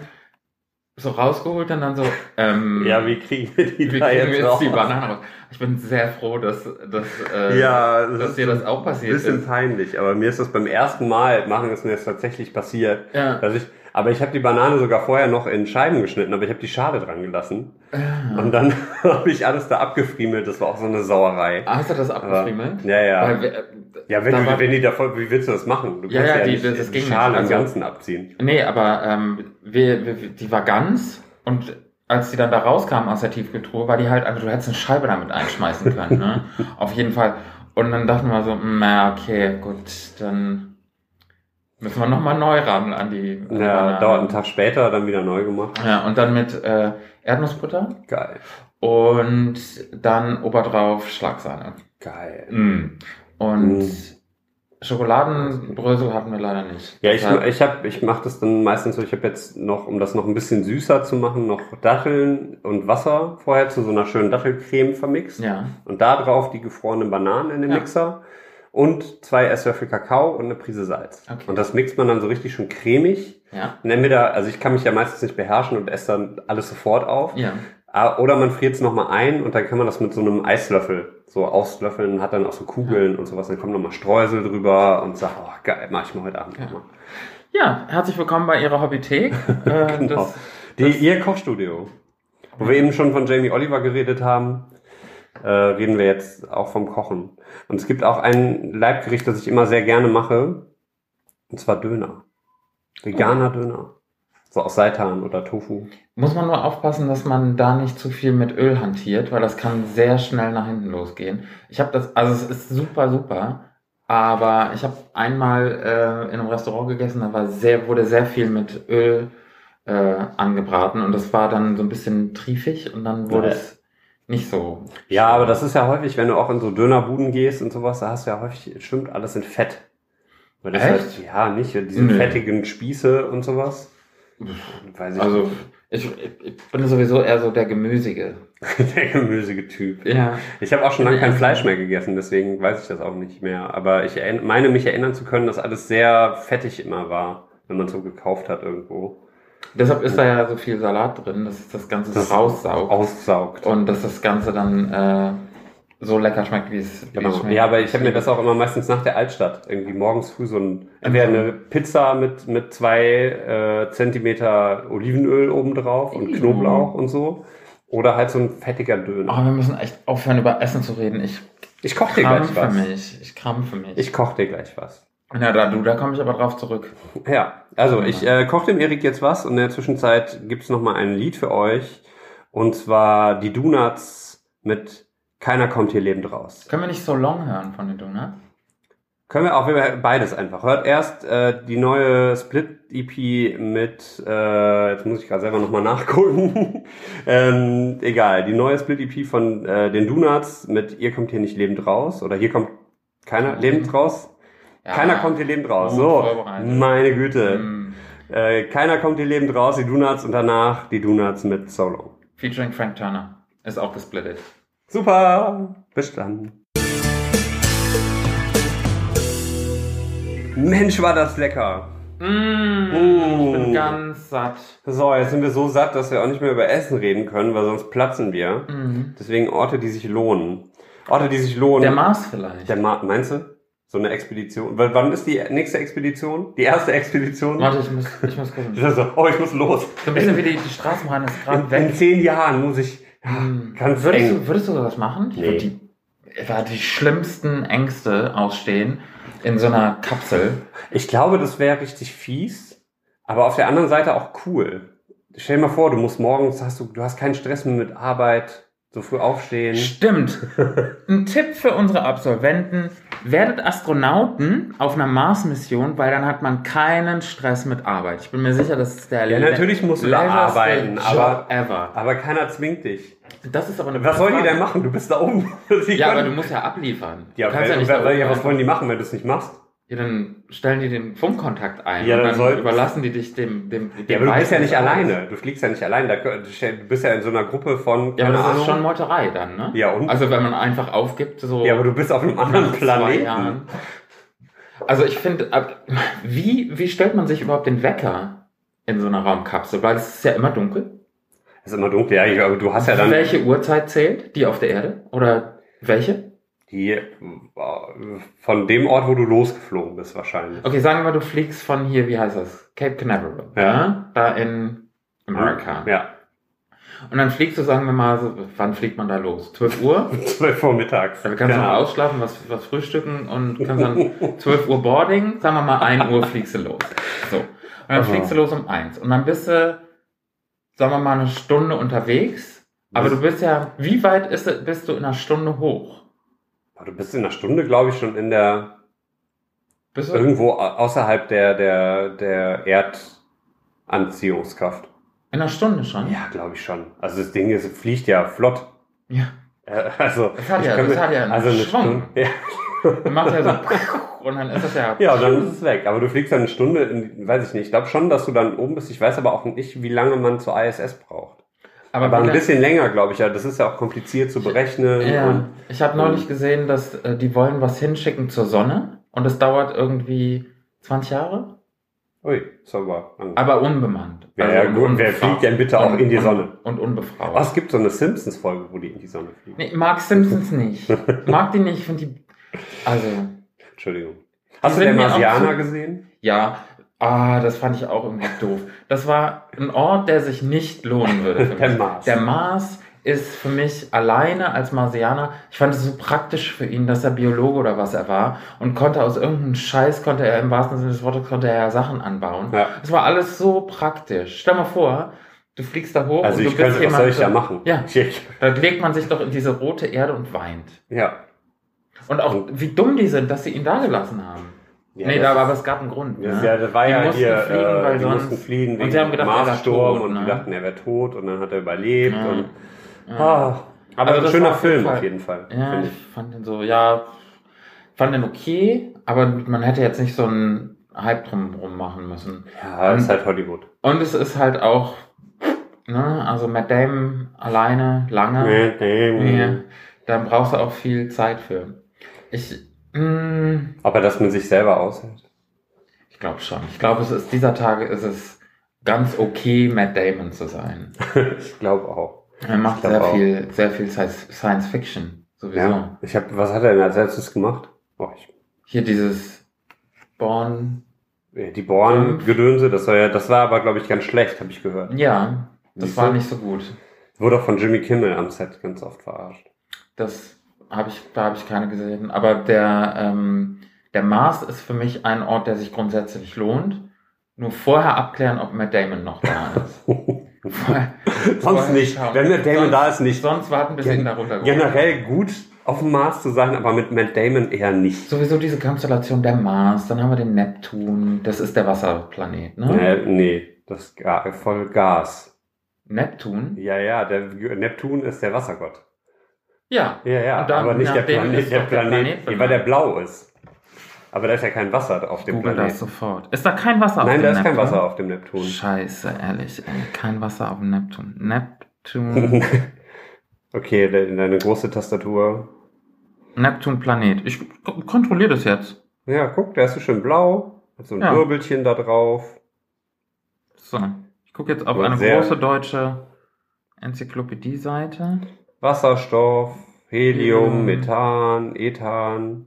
so rausgeholt und dann so, ähm, [laughs] Ja, wie kriegen wir die wie da kriegen wir jetzt jetzt raus? die Bananen raus? Ich bin sehr froh, dass, dass, äh, Ja, das dass ist dir das ein auch passiert bisschen ist. peinlich, aber mir ist das beim ersten Mal machen ist mir das tatsächlich passiert. Ja. Dass ich, aber ich habe die Banane sogar vorher noch in Scheiben geschnitten, aber ich habe die Schale dran gelassen. Ah. Und dann [laughs] habe ich alles da abgefriemelt. Das war auch so eine Sauerei. Hast du das Aber, abgefriemelt? ja, ja. Weil äh, ja, wenn, da du, wenn die davon, wie willst du das machen? Du Ja, kannst ja, ja, die- nicht das die ging Schale nicht. im Also- Ganzen abziehen. Nee, aber ähm, wir, wir, die war ganz und als die dann da rauskam aus der Tiefkühltruhe, war die halt einfach, du hättest eine Scheibe damit einschmeißen können, ne? [laughs] Auf jeden Fall. Und dann dachten wir so, "Mm, na okay, gut, dann müssen wir nochmal neu ran an die, an Ja, Banane. dauert einen Tag später, dann wieder neu gemacht. Ja, und dann mit äh, Erdnussbutter Geil. und dann oberdrauf Schlagsahne. Geil. Mm. Und Mm. Schokoladenbrösel hatten wir leider nicht. Ja, ich, ich, hab, ich mache das dann meistens so, ich habe jetzt noch, um das noch ein bisschen süßer zu machen, noch Datteln und Wasser vorher zu so einer schönen Dattelcreme vermixt. ja. Und da drauf die gefrorenen Bananen in den Ja. Mixer und zwei Esslöffel Kakao und eine Prise Salz. Okay. Und das mixt man dann so richtig schön cremig. Ja. Und entweder, also ich kann mich ja meistens nicht beherrschen und esse dann alles sofort auf. Ja. Ah, Oder man friert es nochmal ein und dann kann man das mit so einem Eislöffel so auslöffeln, hat dann auch so Kugeln und sowas. Dann kommt nochmal Streusel drüber und sagt, oh geil, mach ich mal heute Abend Ja. nochmal. Ja, herzlich willkommen bei Ihrer Hobbythek. [laughs] Äh, Genau. das, Die, ihr Kochstudio. Wo wir eben schon von Jamie Oliver geredet haben, äh, reden wir jetzt auch vom Kochen. Und es gibt auch ein Leibgericht, das ich immer sehr gerne mache. Und zwar Döner. Veganer Döner. So aus Seitan oder Tofu. muss man nur aufpassen, dass man da nicht zu viel mit Öl hantiert, weil das kann sehr schnell nach hinten losgehen. Ich habe das, also es ist super, super, aber ich habe einmal äh, in einem Restaurant gegessen, da war sehr, wurde sehr viel mit Öl äh, angebraten und das war dann so ein bisschen triefig und dann wurde Ja. es nicht so. Ja, aber das ist ja häufig, wenn du auch in so Dönerbuden gehst und sowas, da hast du ja häufig, schwimmt alles in Fett. Weil das Echt? Halt, ja, nicht, diese Nö. fettigen Spieße und sowas. Weiß ich Also ich, ich, ich bin sowieso eher so der Gemüsige. [laughs] der gemüsige Typ. Ja. Ich habe auch schon lange kein Ja. Fleisch mehr gegessen, deswegen weiß ich das auch nicht mehr. Aber ich meine mich erinnern zu können, dass alles sehr fettig immer war, wenn man so gekauft hat irgendwo. Deshalb ist da ja so viel Salat drin, dass es das Ganze Das so raussaugt. Aussaugt. Und dass das Ganze dann äh, so lecker schmeckt, wie es, Genau. schmeckt. Ja, aber ich habe mir das auch immer meistens nach der Altstadt irgendwie morgens früh so ein entweder eine Pizza mit mit zwei äh, Zentimeter Olivenöl obendrauf und Mhm. Knoblauch und so oder halt so ein fettiger Döner. Oh, wir müssen echt aufhören, über Essen zu reden. Ich Ich koche dir gleich krampfe was. mich. Ich krampfe mich. Ich koche dir gleich was. Na, da, du, da komme ich aber drauf zurück. Ja, also ich äh, koche dem Erik jetzt was und in der Zwischenzeit gibt's noch mal ein Lied für euch und zwar die Donuts mit Keiner kommt hier lebend raus. Können wir nicht so long hören von den Donuts? Können wir auch wir- beides einfach. Hört erst äh, die neue Split-EP mit, äh, jetzt muss ich gerade selber nochmal nachgucken. [laughs] ähm, egal, die neue Split-EP von äh, den Donuts mit Ihr kommt hier nicht lebend raus oder hier kommt keiner lebend raus. Ja. Keiner kommt hier lebend raus. So, meine Güte. Mm, Äh, keiner kommt hier lebend raus, die Donuts und danach die Donuts mit Solo. featuring Frank Turner. Ist auch gesplittet. Super, bis dann. Mensch, war das lecker. Mm, Ich bin ganz satt. So, jetzt sind wir so satt, dass wir auch nicht mehr über Essen reden können, weil sonst platzen wir. Mhm. Deswegen Orte, die sich lohnen. Orte, die sich lohnen. Der Mars vielleicht. Der Ma meinst du? So eine Expedition. W wann ist die nächste Expedition? Die erste Expedition? Warte, ich muss, ich muss gucken. [laughs] So, oh, ich muss los. So ein bisschen wie die, die Straßenbahn ist gerade In, weg. in zehn Jahren muss ich. Ja, Hm. ganz würdest, eng. du, würdest du sowas machen? Ich Nee. würde die, da die schlimmsten Ängste ausstehen in so einer Kapsel. Ich glaube, das wäre richtig fies, aber auf der anderen Seite auch cool. Stell dir mal vor, du musst morgens, hast du, du hast keinen Stress mehr mit Arbeit, so früh aufstehen. Stimmt. [laughs] Ein Tipp für unsere Absolventen. Werdet Astronauten auf einer Mars-Mission, weil dann hat man keinen Stress mit Arbeit. Ich bin mir sicher, das ist der Ja, natürlich musst du da arbeiten, aber- ever. Aber keiner zwingt dich. Das ist aber eine Was sollen die denn machen? Du bist da oben. [laughs] Die Ja, aber können- du musst ja abliefern. ja, du kannst wer, ja nicht da oben ja, was wollen die machen, wenn du es nicht machst? Ja, dann stellen die den Funkkontakt ein. Ja, und dann dann soll- überlassen die dich dem, dem, dem Ja, aber du bist ja nicht alleine. Du fliegst ja nicht alleine. Da, du bist ja in so einer Gruppe von. Ja, aber das ist Ahnung. schon Meuterei dann, ne? Ja, und? Also wenn man einfach aufgibt, so Ja, aber du bist auf einem anderen Planeten. Also ich finde, wie, wie stellt man sich überhaupt den Wecker in so einer Raumkapsel? Weil es ist ja immer dunkel. Es ist immer dunkel, ja, aber du hast ja dann Welche Uhrzeit zählt? Die auf der Erde? Oder welche? Die von dem Ort, wo du losgeflogen bist, wahrscheinlich. Okay, sagen wir mal, du fliegst von hier, wie heißt das? Cape Canaveral. Ja. Da in Amerika. Ja, Und dann fliegst du, sagen wir mal, so, wann fliegt man da los? 12 Uhr? [laughs] 12 Uhr mittags. Da kannst du Genau. noch ausschlafen, was, was frühstücken und kannst dann [laughs] 12 Uhr Boarding, sagen wir mal 1 Uhr fliegst du los. So. Und dann Aha. fliegst du los um 1. Und dann bist du, sagen wir mal, eine Stunde unterwegs. Aber du bist ja, wie weit ist, bist du in einer Stunde hoch? Du bist in einer Stunde, glaube ich, schon in der Bist irgendwo au- außerhalb der der der Erdanziehungskraft. In einer Stunde schon? Ja, glaube ich schon. Also das Ding ist, fliegt ja flott. Ja. Äh, Also Das hat ja- das mir- hat ja einen also eine Schwung. Stunde. [laughs] Ja. Man macht ja so, [laughs] und dann ist das ja, ja, und dann ist es weg. Aber du fliegst dann eine Stunde, in, weiß ich nicht. Ich glaube schon, dass du dann oben bist. Ich weiß aber auch nicht, wie lange man zur ISS braucht. Aber, Aber ein bisschen länger, glaube ich. Ja, das ist ja auch kompliziert zu berechnen. Ja, Und ich habe neulich gesehen, dass äh, die wollen was hinschicken zur Sonne und es dauert irgendwie 20 Jahre, ui, aber lang. aber unbemannt. Ja, Also ja, und gut, wer fliegt denn bitte auch Und- in die und- Sonne? Und unbefragt. Oh, es gibt so eine Simpsons-Folge, wo die in die Sonne fliegen. Nee, mag Simpsons nicht. [laughs] Mag die nicht, finde die. Also, Entschuldigung. Hast du den Marsianer gesehen? ja, Ah, das fand ich auch irgendwie doof. Das war ein Ort, der sich nicht lohnen würde. Für [laughs] Der mich. Mars. Der Mars ist für mich alleine als Marsianer. Ich fand es so praktisch für ihn, dass er Biologe oder was er war und konnte aus irgendeinem Scheiß, konnte er im wahrsten Sinne des Wortes, konnte er ja Sachen anbauen. Ja. Es war alles so praktisch. Stell mal vor, du fliegst da hoch Also und du ich könnte, was soll ich der- da machen? Ja. [laughs] Da legt man sich doch in diese rote Erde und weint. ja. Und auch wie dumm die sind, dass sie ihn da gelassen haben. Ja nee, da war aber es gab einen Grund. Das, ne? ja, das war Die ja mussten hier, fliegen, äh, weil die sonst- mussten fliehen und wegen sie haben gedacht, er wäre Marssturm tot, und ne? die dachten, er wäre tot und dann hat er überlebt. Ja. Und, Ja. ah, aber Also ein schöner Film Fall- auf jeden Fall. Ja, finde ich fand den so, ja, fand den okay, aber man hätte jetzt nicht so einen Hype drumherum machen müssen. Ja, ist halt Hollywood. Und es ist halt auch, ne, also Matt Damon alleine, lange, Nee, nee. ja, da brauchst du auch viel Zeit für. Ich, mh, Ob er das mit sich selber aushält? ich glaube schon. Ich glaube, es ist dieser Tage ist es ganz okay, Matt Damon zu sein. [laughs] ich glaube auch. Er macht sehr auch. viel, sehr viel Science Fiction, sowieso. Ja. Ich hab, was hat er denn als letztes gemacht? Oh, ich, Hier dieses Born, die Born-Gedönse, das, war ja, das war aber, glaube ich, ganz schlecht, habe ich gehört. ja, das Siehst war du? nicht so gut. Wurde auch von Jimmy Kimmel am Set ganz oft verarscht. Das habe ich, da habe ich keine gesehen. Aber der, ähm, der Mars ist für mich ein Ort, der sich grundsätzlich lohnt. Nur vorher abklären, ob Matt Damon noch da ist. [laughs] Vorher- Sonst vorher nicht. schauen. Wenn Matt Damon sonst, da ist, nicht. Sonst warten, bis Gen- ihn darunter Generell gut auf dem Mars zu sein, aber mit Matt Damon eher nicht. Sowieso diese Konstellation der Mars, dann haben wir den Neptun, das ist der Wasserplanet, ne? Äh, nee, das ist ga- voll Gas. Neptun? Ja, ja, der Neptun ist der Wassergott. Ja. Ja, ja, Und aber nicht der Planet, ist der Planet, Planet weil der blau ist. Aber da ist ja kein Wasser auf dem Google Planeten. das sofort. Ist da kein Wasser auf Nein, dem da ist kein Neptun? Wasser auf dem Neptun. Scheiße, ehrlich, ey. Kein Wasser auf dem Neptun. [laughs] Neptun. okay, de- deine große Tastatur. Neptun Planet. Ich kontrolliere das jetzt. Ja, guck, der ist so schön blau. Hat so ein Ja. Wirbelchen da drauf. So. Ich gucke jetzt auf Aber eine große deutsche Enzyklopädie-Seite. Wasserstoff, Helium, Ja. Methan, Ethan.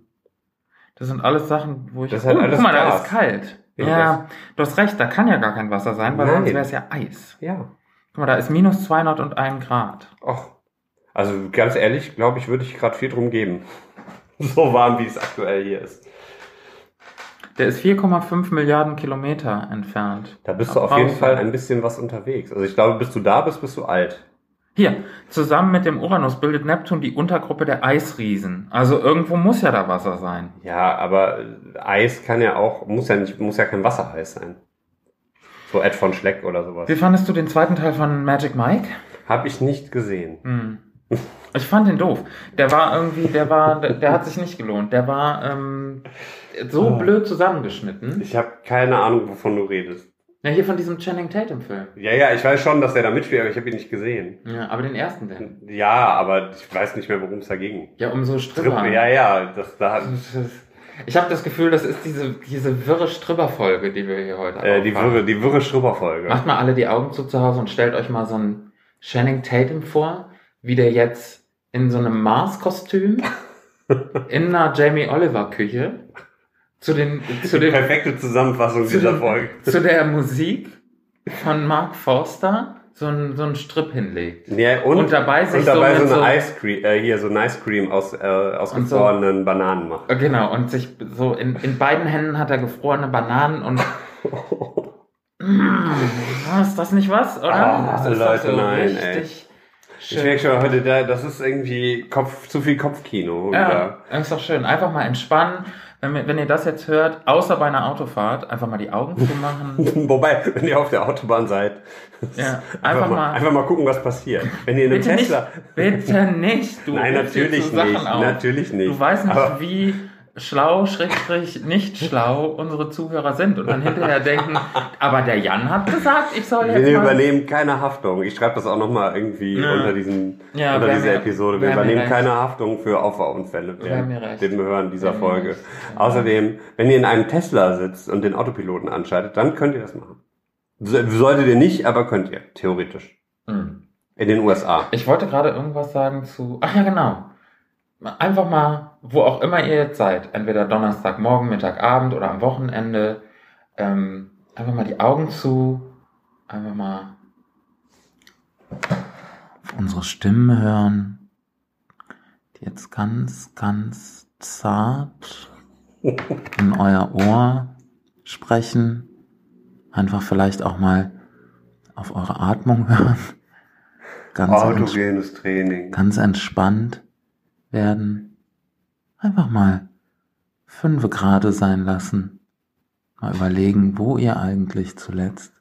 Das sind alles Sachen, wo ich. Das ist halt oh, alles guck mal, da Gas. ist kalt. Ja, Ja, du hast recht, da kann ja gar kein Wasser sein, weil Nein. sonst wäre es ja Eis. Ja. Guck mal, da ist minus 201 Grad. Och. Also ganz ehrlich, glaube ich, würde ich gerade viel drum geben. [laughs] So warm, wie es aktuell hier ist. Der ist 4,5 Milliarden Kilometer entfernt. Da bist Da du auf jeden Fall ein bisschen was unterwegs. Also ich glaube, bis du da bist, bist du alt. Hier, zusammen mit dem Uranus bildet Neptun die Untergruppe der Eisriesen. Also irgendwo muss ja da Wasser sein. Ja, aber Eis kann ja auch, muss ja nicht, muss ja kein Wassereis sein. So Ed von Schleck oder sowas. Wie fandest du den zweiten Teil von Magic Mike? Habe ich nicht gesehen. Hm. Ich fand den doof. Der war irgendwie, der war, der, der hat sich nicht gelohnt. Der war ähm, so Oh. blöd zusammengeschnitten. Ich habe keine Ahnung, wovon du redest. Ja, hier von diesem Channing Tatum Film. Ja, ja, ich weiß schon, dass der da mitspielt, aber ich habe ihn nicht gesehen. Ja, aber den ersten denn. Ja, aber ich weiß nicht mehr, worum es da ging. Ja, um so Stripper. Ja, ja, das da [laughs] Ich habe das Gefühl, das ist diese, diese wirre Stripper-Folge, die wir hier heute äh, die wirre, die wirre Schrubberfolge. Macht mal alle die Augen zu zu Hause und stellt euch mal so einen Channing Tatum vor, wie der jetzt in so einem Mars-Kostüm [laughs] in einer Jamie Oliver-Küche zu den, zu den, Perfekte Zusammenfassung zu, dieser Folge. zu der Musik von Mark Forster so einen, so einen Strip hinlegt. Ja, und, Und dabei sich und dabei so so, eine so- Ice Cream, äh, hier so ein Ice Cream aus, äh, aus Und so- gefrorenen Bananen macht. Äh, Genau, und sich so in, in beiden Händen hat er gefrorene Bananen und [laughs] Mm, ist das nicht was, oder? Das ist doch Leute, nein, richtig Ich merke schon heute, da, das ist irgendwie Kopf, zu viel Kopfkino. Ja, ist doch schön. Einfach mal entspannen. Wenn, wenn ihr das jetzt hört, außer bei einer Autofahrt, einfach mal die Augen zumachen. wieder. [laughs] Wobei, wenn ihr auf der Autobahn seid, Ja, [laughs] einfach, einfach mal, mal. einfach mal gucken, was passiert. Wenn ihr in einem Bitte nicht, Tesla. bitte nicht. Du Nein, natürlich zu Sachen nicht. auf. Natürlich nicht. Du weißt nicht, Aber- wie schlau, schrägstrich, nicht schlau unsere Zuhörer sind und dann hinterher denken, aber der Jan hat gesagt, ich soll jetzt Wir übernehmen keine Haftung. Ich schreibe das auch nochmal irgendwie Ja. unter, diesen, Ja, unter dieser mir- Episode. Wir übernehmen keine Haftung für Auffahrunfälle während recht. dem Hören dieser Wär Folge. Außerdem, wenn ihr in einem Tesla sitzt und den Autopiloten anschaltet, dann könnt ihr das machen. So- Solltet ihr nicht, aber könnt ihr, theoretisch. Hm. In den USA. Ich wollte gerade irgendwas sagen zu. Ach ja, genau. Einfach mal, wo auch immer ihr jetzt seid, entweder Donnerstag, Morgen, Mittag, Abend oder am Wochenende, ähm, einfach mal die Augen zu, einfach mal unsere Stimmen hören, die jetzt ganz, ganz zart [laughs] in euer Ohr sprechen. Einfach vielleicht auch mal auf eure Atmung hören. Ganz, Autogenes Training. ganz entspannt werden. Einfach mal fünf Grade sein lassen. Mal überlegen, wo ihr eigentlich zuletzt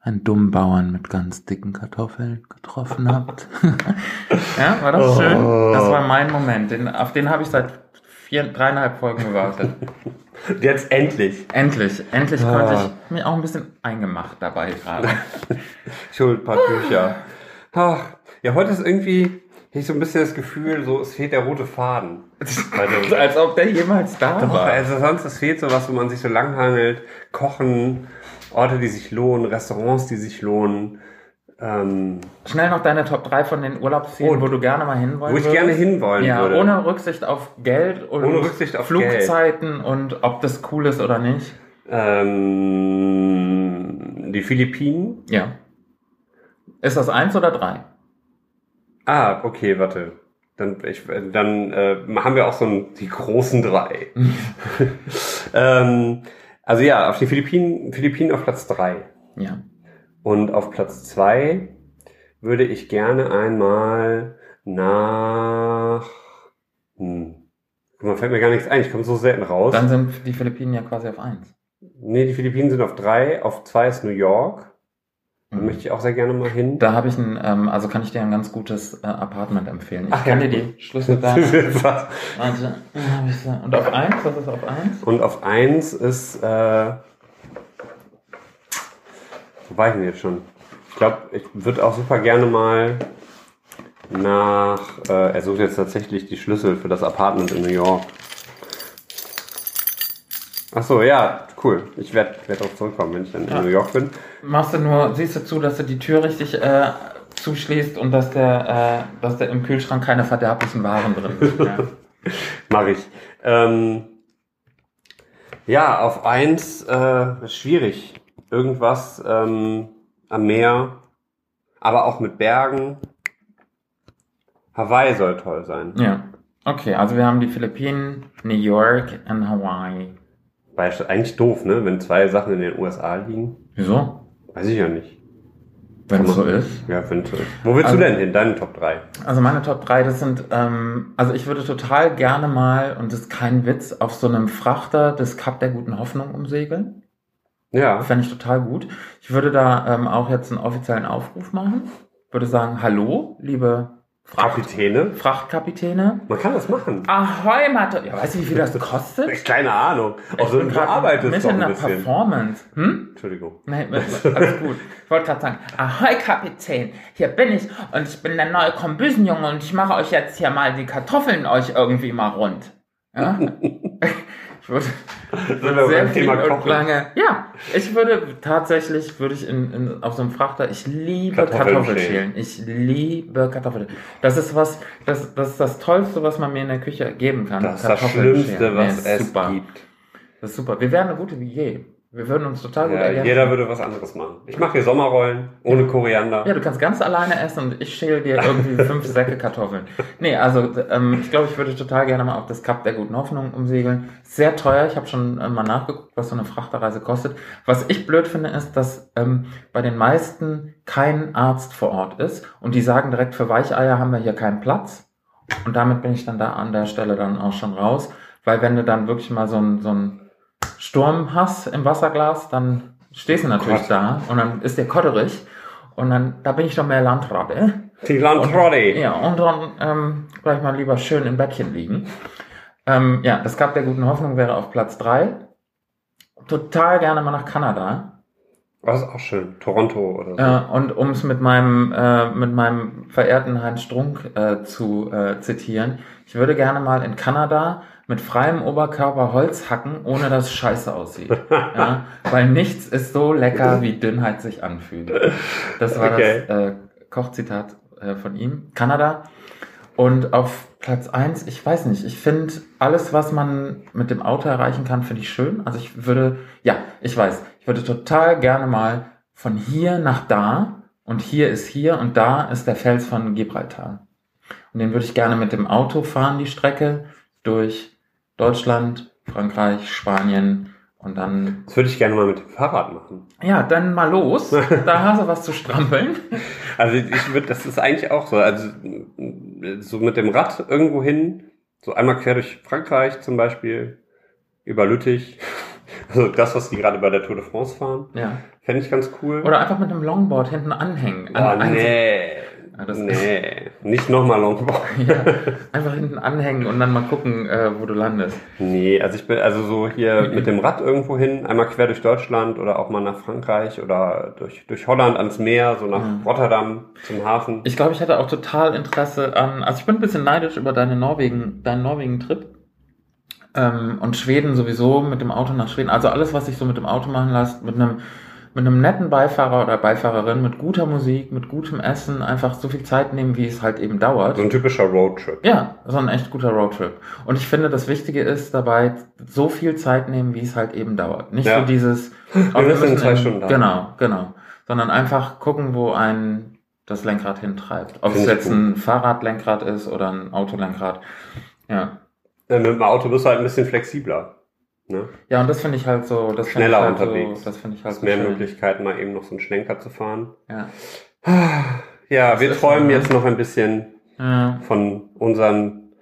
einen dummen Bauern mit ganz dicken Kartoffeln getroffen habt. [laughs] ja, war das schön? Das war mein Moment. Den, auf den habe ich seit vier, dreieinhalb Folgen gewartet. [laughs] Jetzt endlich. Endlich, endlich Ah. konnte ich mir auch ein bisschen eingemacht dabei gerade. [laughs] Ein paar Bücher. Ach, ja, heute ist irgendwie, ich so ein bisschen das Gefühl, so, es fehlt der rote Faden. [laughs] Also, Als ob der jemals da Doch, war. also sonst, es fehlt so was, wo man sich so langhangelt. Kochen, Orte, die sich lohnen, Restaurants, die sich lohnen. Ähm, Schnell noch deine Top 3 von den Urlaubszielen, Oh, wo du gerne mal hinwollen wo ich würdest. gerne hinwollen ja, würde. ohne Rücksicht auf Geld und Ohne Rücksicht auf Flugzeiten und ob das cool ist oder nicht. ähm, die Philippinen. Ja. Ist das eins oder drei? Ah, okay, warte. Dann, ich, dann äh, haben wir auch so ein, die großen drei. [laughs] [laughs] ähm, also ja, auf die Philippinen, Philippinen auf Platz drei. Ja. Und auf Platz zwei würde ich gerne einmal nach. Hm. Guck mal, fällt mir gar nichts ein. Ich komme so selten raus. Dann sind die Philippinen ja quasi auf eins. nee, die Philippinen sind auf drei. Auf zwei ist New York. Da Mhm. möchte ich auch sehr gerne mal hin. Da habe ich ein, ähm, also kann ich dir ein ganz gutes äh, Apartment empfehlen. Ich Ach kann ja, dir die Schlüssel da. [laughs] Warte. Und auf eins, was ist auf eins? Und auf eins ist. Äh, wo war ich denn jetzt schon? Ich glaube, ich würde auch super gerne mal nach. Äh, er sucht jetzt tatsächlich die Schlüssel für das Apartment in New York. Ach so, ja, cool. Ich werde werd darauf zurückkommen, wenn ich dann Ja. in New York bin. Machst du nur, siehst du zu, dass du die Tür richtig äh, zuschließt und dass der, äh, dass der im Kühlschrank keine verderblichen Waren drin sind. [laughs] Ja. Mache ich. Ähm, ja, auf eins äh, ist schwierig. Irgendwas ähm, am Meer, aber auch mit Bergen. Hawaii soll toll sein. ja. Okay, also wir haben die Philippinen, New York und Hawaii. Ist eigentlich doof, ne? Wenn zwei Sachen in den USA liegen. Wieso? Weiß ich ja nicht. Wenn es so ist. Ja, finde ich. Wo willst Also- du denn hin? Deine Top 3. Also meine Top 3, das sind, ähm, also ich würde total gerne mal, und das ist kein Witz, auf so einem Frachter das Kap der guten Hoffnung umsegeln. Ja. Fände ich total gut. Ich würde da ähm, auch jetzt einen offiziellen Aufruf machen. Würde sagen, hallo, liebe Kapitäne. Frachtkapitäne. Man kann das machen. Ahoi, Mathe. Ja, weißt du, wie viel das [laughs] kostet? Keine Ahnung. Auch so, du grad arbeitest doch in ein bisschen. Performance. Hm? Entschuldigung. Nee, alles [laughs] gut. Ich wollte gerade sagen, Ahoi Kapitän, hier bin ich und ich bin der neue Kombüsenjunge und ich mache euch jetzt hier mal die Kartoffeln euch irgendwie mal rund. Ja? [laughs] Ich würde wir sehr viel Thema und Kochen. lange. Ja, ich würde tatsächlich, würde ich in, in, auf so einem Frachter, ich liebe Kartoffeln Kartoffelschälen. Ich liebe Kartoffeln. Das ist was, das, das ist das Tollste, was man mir in der Küche geben kann. Das ist das Schlimmste, was Nee, es super. gibt. Das ist super. Wir wären eine gute wie je. Wir würden uns total gut Ja, ergänzen. jeder würde was anderes machen. Ich mache hier Sommerrollen ohne Koriander. Ja, du kannst ganz alleine essen und ich schäle dir irgendwie [laughs] fünf Säcke Kartoffeln. Nee, also ähm, ich glaube, ich würde total gerne mal auf das Kap der guten Hoffnung umsegeln. Sehr teuer, ich habe schon äh, mal nachgeguckt, was so eine Frachterreise kostet. Was ich blöd finde, ist, dass ähm, bei den meisten kein Arzt vor Ort ist und die sagen direkt, für Weicheier haben wir hier keinen Platz. Und damit bin ich dann da an der Stelle dann auch schon raus. Weil wenn du dann wirklich mal so einen so einen Sturm hast im Wasserglas, dann stehst du natürlich Gott. da und dann ist der kotterig. Und dann, da bin ich doch mehr Landratte. Die Lantrotti. Ja, und dann ähm, gleich mal lieber schön im Bettchen liegen. Ähm, ja, das Kap der guten Hoffnung wäre auf Platz drei. Total gerne mal nach Kanada. Das ist auch schön. Toronto oder so. Äh, und um es mit meinem, äh, mit meinem verehrten Heinz Strunk äh, zu äh, zitieren, ich würde gerne mal in Kanada mit freiem Oberkörper Holz hacken, ohne dass es scheiße aussieht. [laughs] ja? Weil nichts ist so lecker, wie Dünnheit sich anfühlt. Das war Okay. das äh, Kochzitat äh, von ihm. Kanada. Und auf Platz eins, ich weiß nicht, ich finde alles, was man mit dem Auto erreichen kann, finde ich schön. Also ich würde, ja, ich weiß, ich würde total gerne mal von hier nach da und hier ist hier und da ist der Fels von Gibraltar. Und den würde ich gerne mit dem Auto fahren, die Strecke durch Deutschland, Frankreich, Spanien und dann. Das würde ich gerne mal mit dem Fahrrad machen. Ja, dann mal los. [laughs] da hast du was zu strampeln. Also ich würde, das ist eigentlich auch so. Also so mit dem Rad irgendwo hin, so einmal quer durch Frankreich zum Beispiel, über Lüttich. [laughs] Also das, was die gerade bei der Tour de France fahren. Ja. Fände ich ganz cool. Oder einfach mit einem Longboard hinten anhängen. oh, An- nee. Ja, das nee. Nicht nochmal Longboard. [laughs] Ja, einfach hinten anhängen und dann mal gucken, äh, wo du landest. Nee, also ich bin also so hier [clears throat] mit dem Rad irgendwo hin, einmal quer durch Deutschland oder auch mal nach Frankreich oder durch, durch Holland ans Meer, so nach Mhm. Rotterdam zum Hafen. Ich glaube, ich hätte auch total Interesse an, also ich bin ein bisschen neidisch über deine Norwegen, deinen Norwegen-Trip. Ähm, und Schweden sowieso mit dem Auto nach Schweden. Also alles, was sich so mit dem Auto machen lässt, mit einem, mit einem netten Beifahrer oder Beifahrerin, mit guter Musik, mit gutem Essen, einfach so viel Zeit nehmen, wie es halt eben dauert. so ein typischer Roadtrip. Ja, so ein echt guter Roadtrip. Und ich finde, das Wichtige ist dabei, so viel Zeit nehmen, wie es halt eben dauert. Nicht Ja. so dieses, Wir oh, müssen in zwei Stunden da. Genau, genau. Sondern einfach gucken, wo ein das Lenkrad hintreibt. Ob es Finde ich jetzt gut. ein Fahrradlenkrad ist oder ein Autolenkrad. Ja. Ja, mit dem Auto bist du halt ein bisschen flexibler. Ne? Ja, und das finde ich halt so, das Schneller halt unterwegs. So, das finde ich halt so mehr schön. Möglichkeiten, mal eben noch so einen Schlenker zu fahren. Ja. Ja, Das wir träumen jetzt noch ein bisschen Ja. von unseren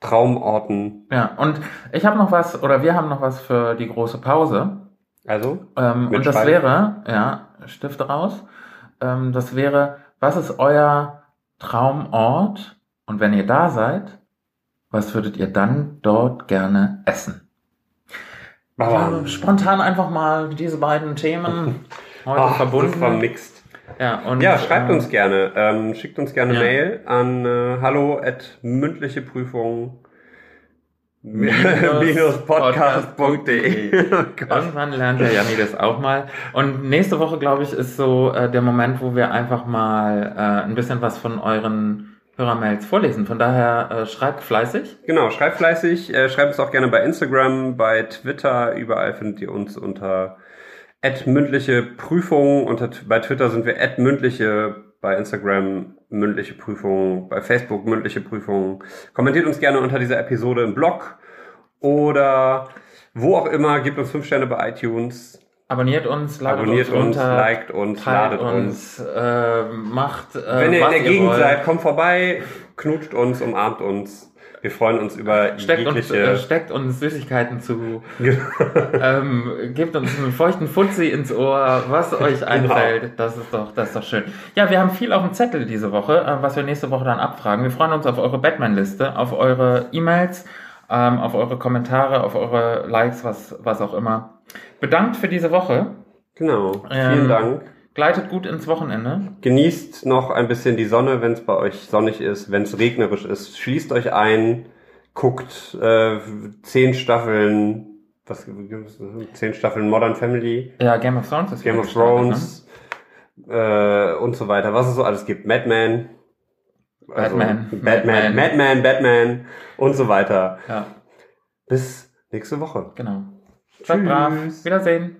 Traumorten. ja. Und ich habe noch was, oder wir haben noch was für die große Pause. Also, Ähm, und das Mitschreiben. wäre, ja, Stifte raus. Ähm, das wäre, was ist euer Traumort? Und wenn ihr da seid, was würdet ihr dann dort gerne essen? Ja, spontan einfach mal diese beiden Themen [laughs] heute Ach, verbunden. super vermixt. Ja, und, Ja, schreibt ähm, uns gerne. Ähm, schickt uns gerne ja. Mail an äh, hallo at mündliche Prüfung [laughs] podcast.de. [laughs] Oh. Irgendwann lernt der Janni das auch mal. Und nächste Woche, glaube ich, ist so äh, der Moment, wo wir einfach mal äh, ein bisschen was von euren Hörermails vorlesen. Von daher äh, schreibt fleißig. Genau, schreibt fleißig. Äh, schreibt uns auch gerne bei Instagram, bei Twitter. Überall findet ihr uns unter mündliche Prüfung. Unter, bei Twitter sind wir mündliche, bei Instagram mündliche Prüfung, bei Facebook mündliche Prüfung. Kommentiert uns gerne unter dieser Episode im Blog oder wo auch immer. Gebt uns 5 Sterne bei iTunes. Abonniert uns, ladet Abonniert uns uns, runter, liked uns, teilt ladet uns. uns, äh, macht äh, Wenn ihr in der Gegend wollt. seid, kommt vorbei, knutscht uns, umarmt uns. Wir freuen uns über Steckt uns, jegliche... äh, steckt uns Süßigkeiten zu, [laughs] ähm, gebt uns einen feuchten Fuzzi ins Ohr, was [laughs] Genau. euch einfällt. Das ist doch, das ist doch schön. Ja, wir haben viel auf dem Zettel diese Woche, äh, was wir nächste Woche dann abfragen. Wir freuen uns auf eure Batman-Liste, auf eure E-Mails, ähm, auf eure Kommentare, auf eure Likes, was, was auch immer. Bedankt für diese Woche. genau, Ähm, vielen Dank. Gleitet gut ins Wochenende. Genießt noch ein bisschen die Sonne, wenn es bei euch sonnig ist, wenn es regnerisch ist. Schließt euch ein, guckt äh, zehn Staffeln, was zehn Staffeln Modern Family, Ja, Game of Thrones ist Game of gestartet, Thrones äh, und so weiter. Was es so alles gibt. Madman. Batman. Batman, Madman. Madman, Batman und so weiter. Ne? Ja, Bis nächste Woche. genau. Seid brav. Wiedersehen.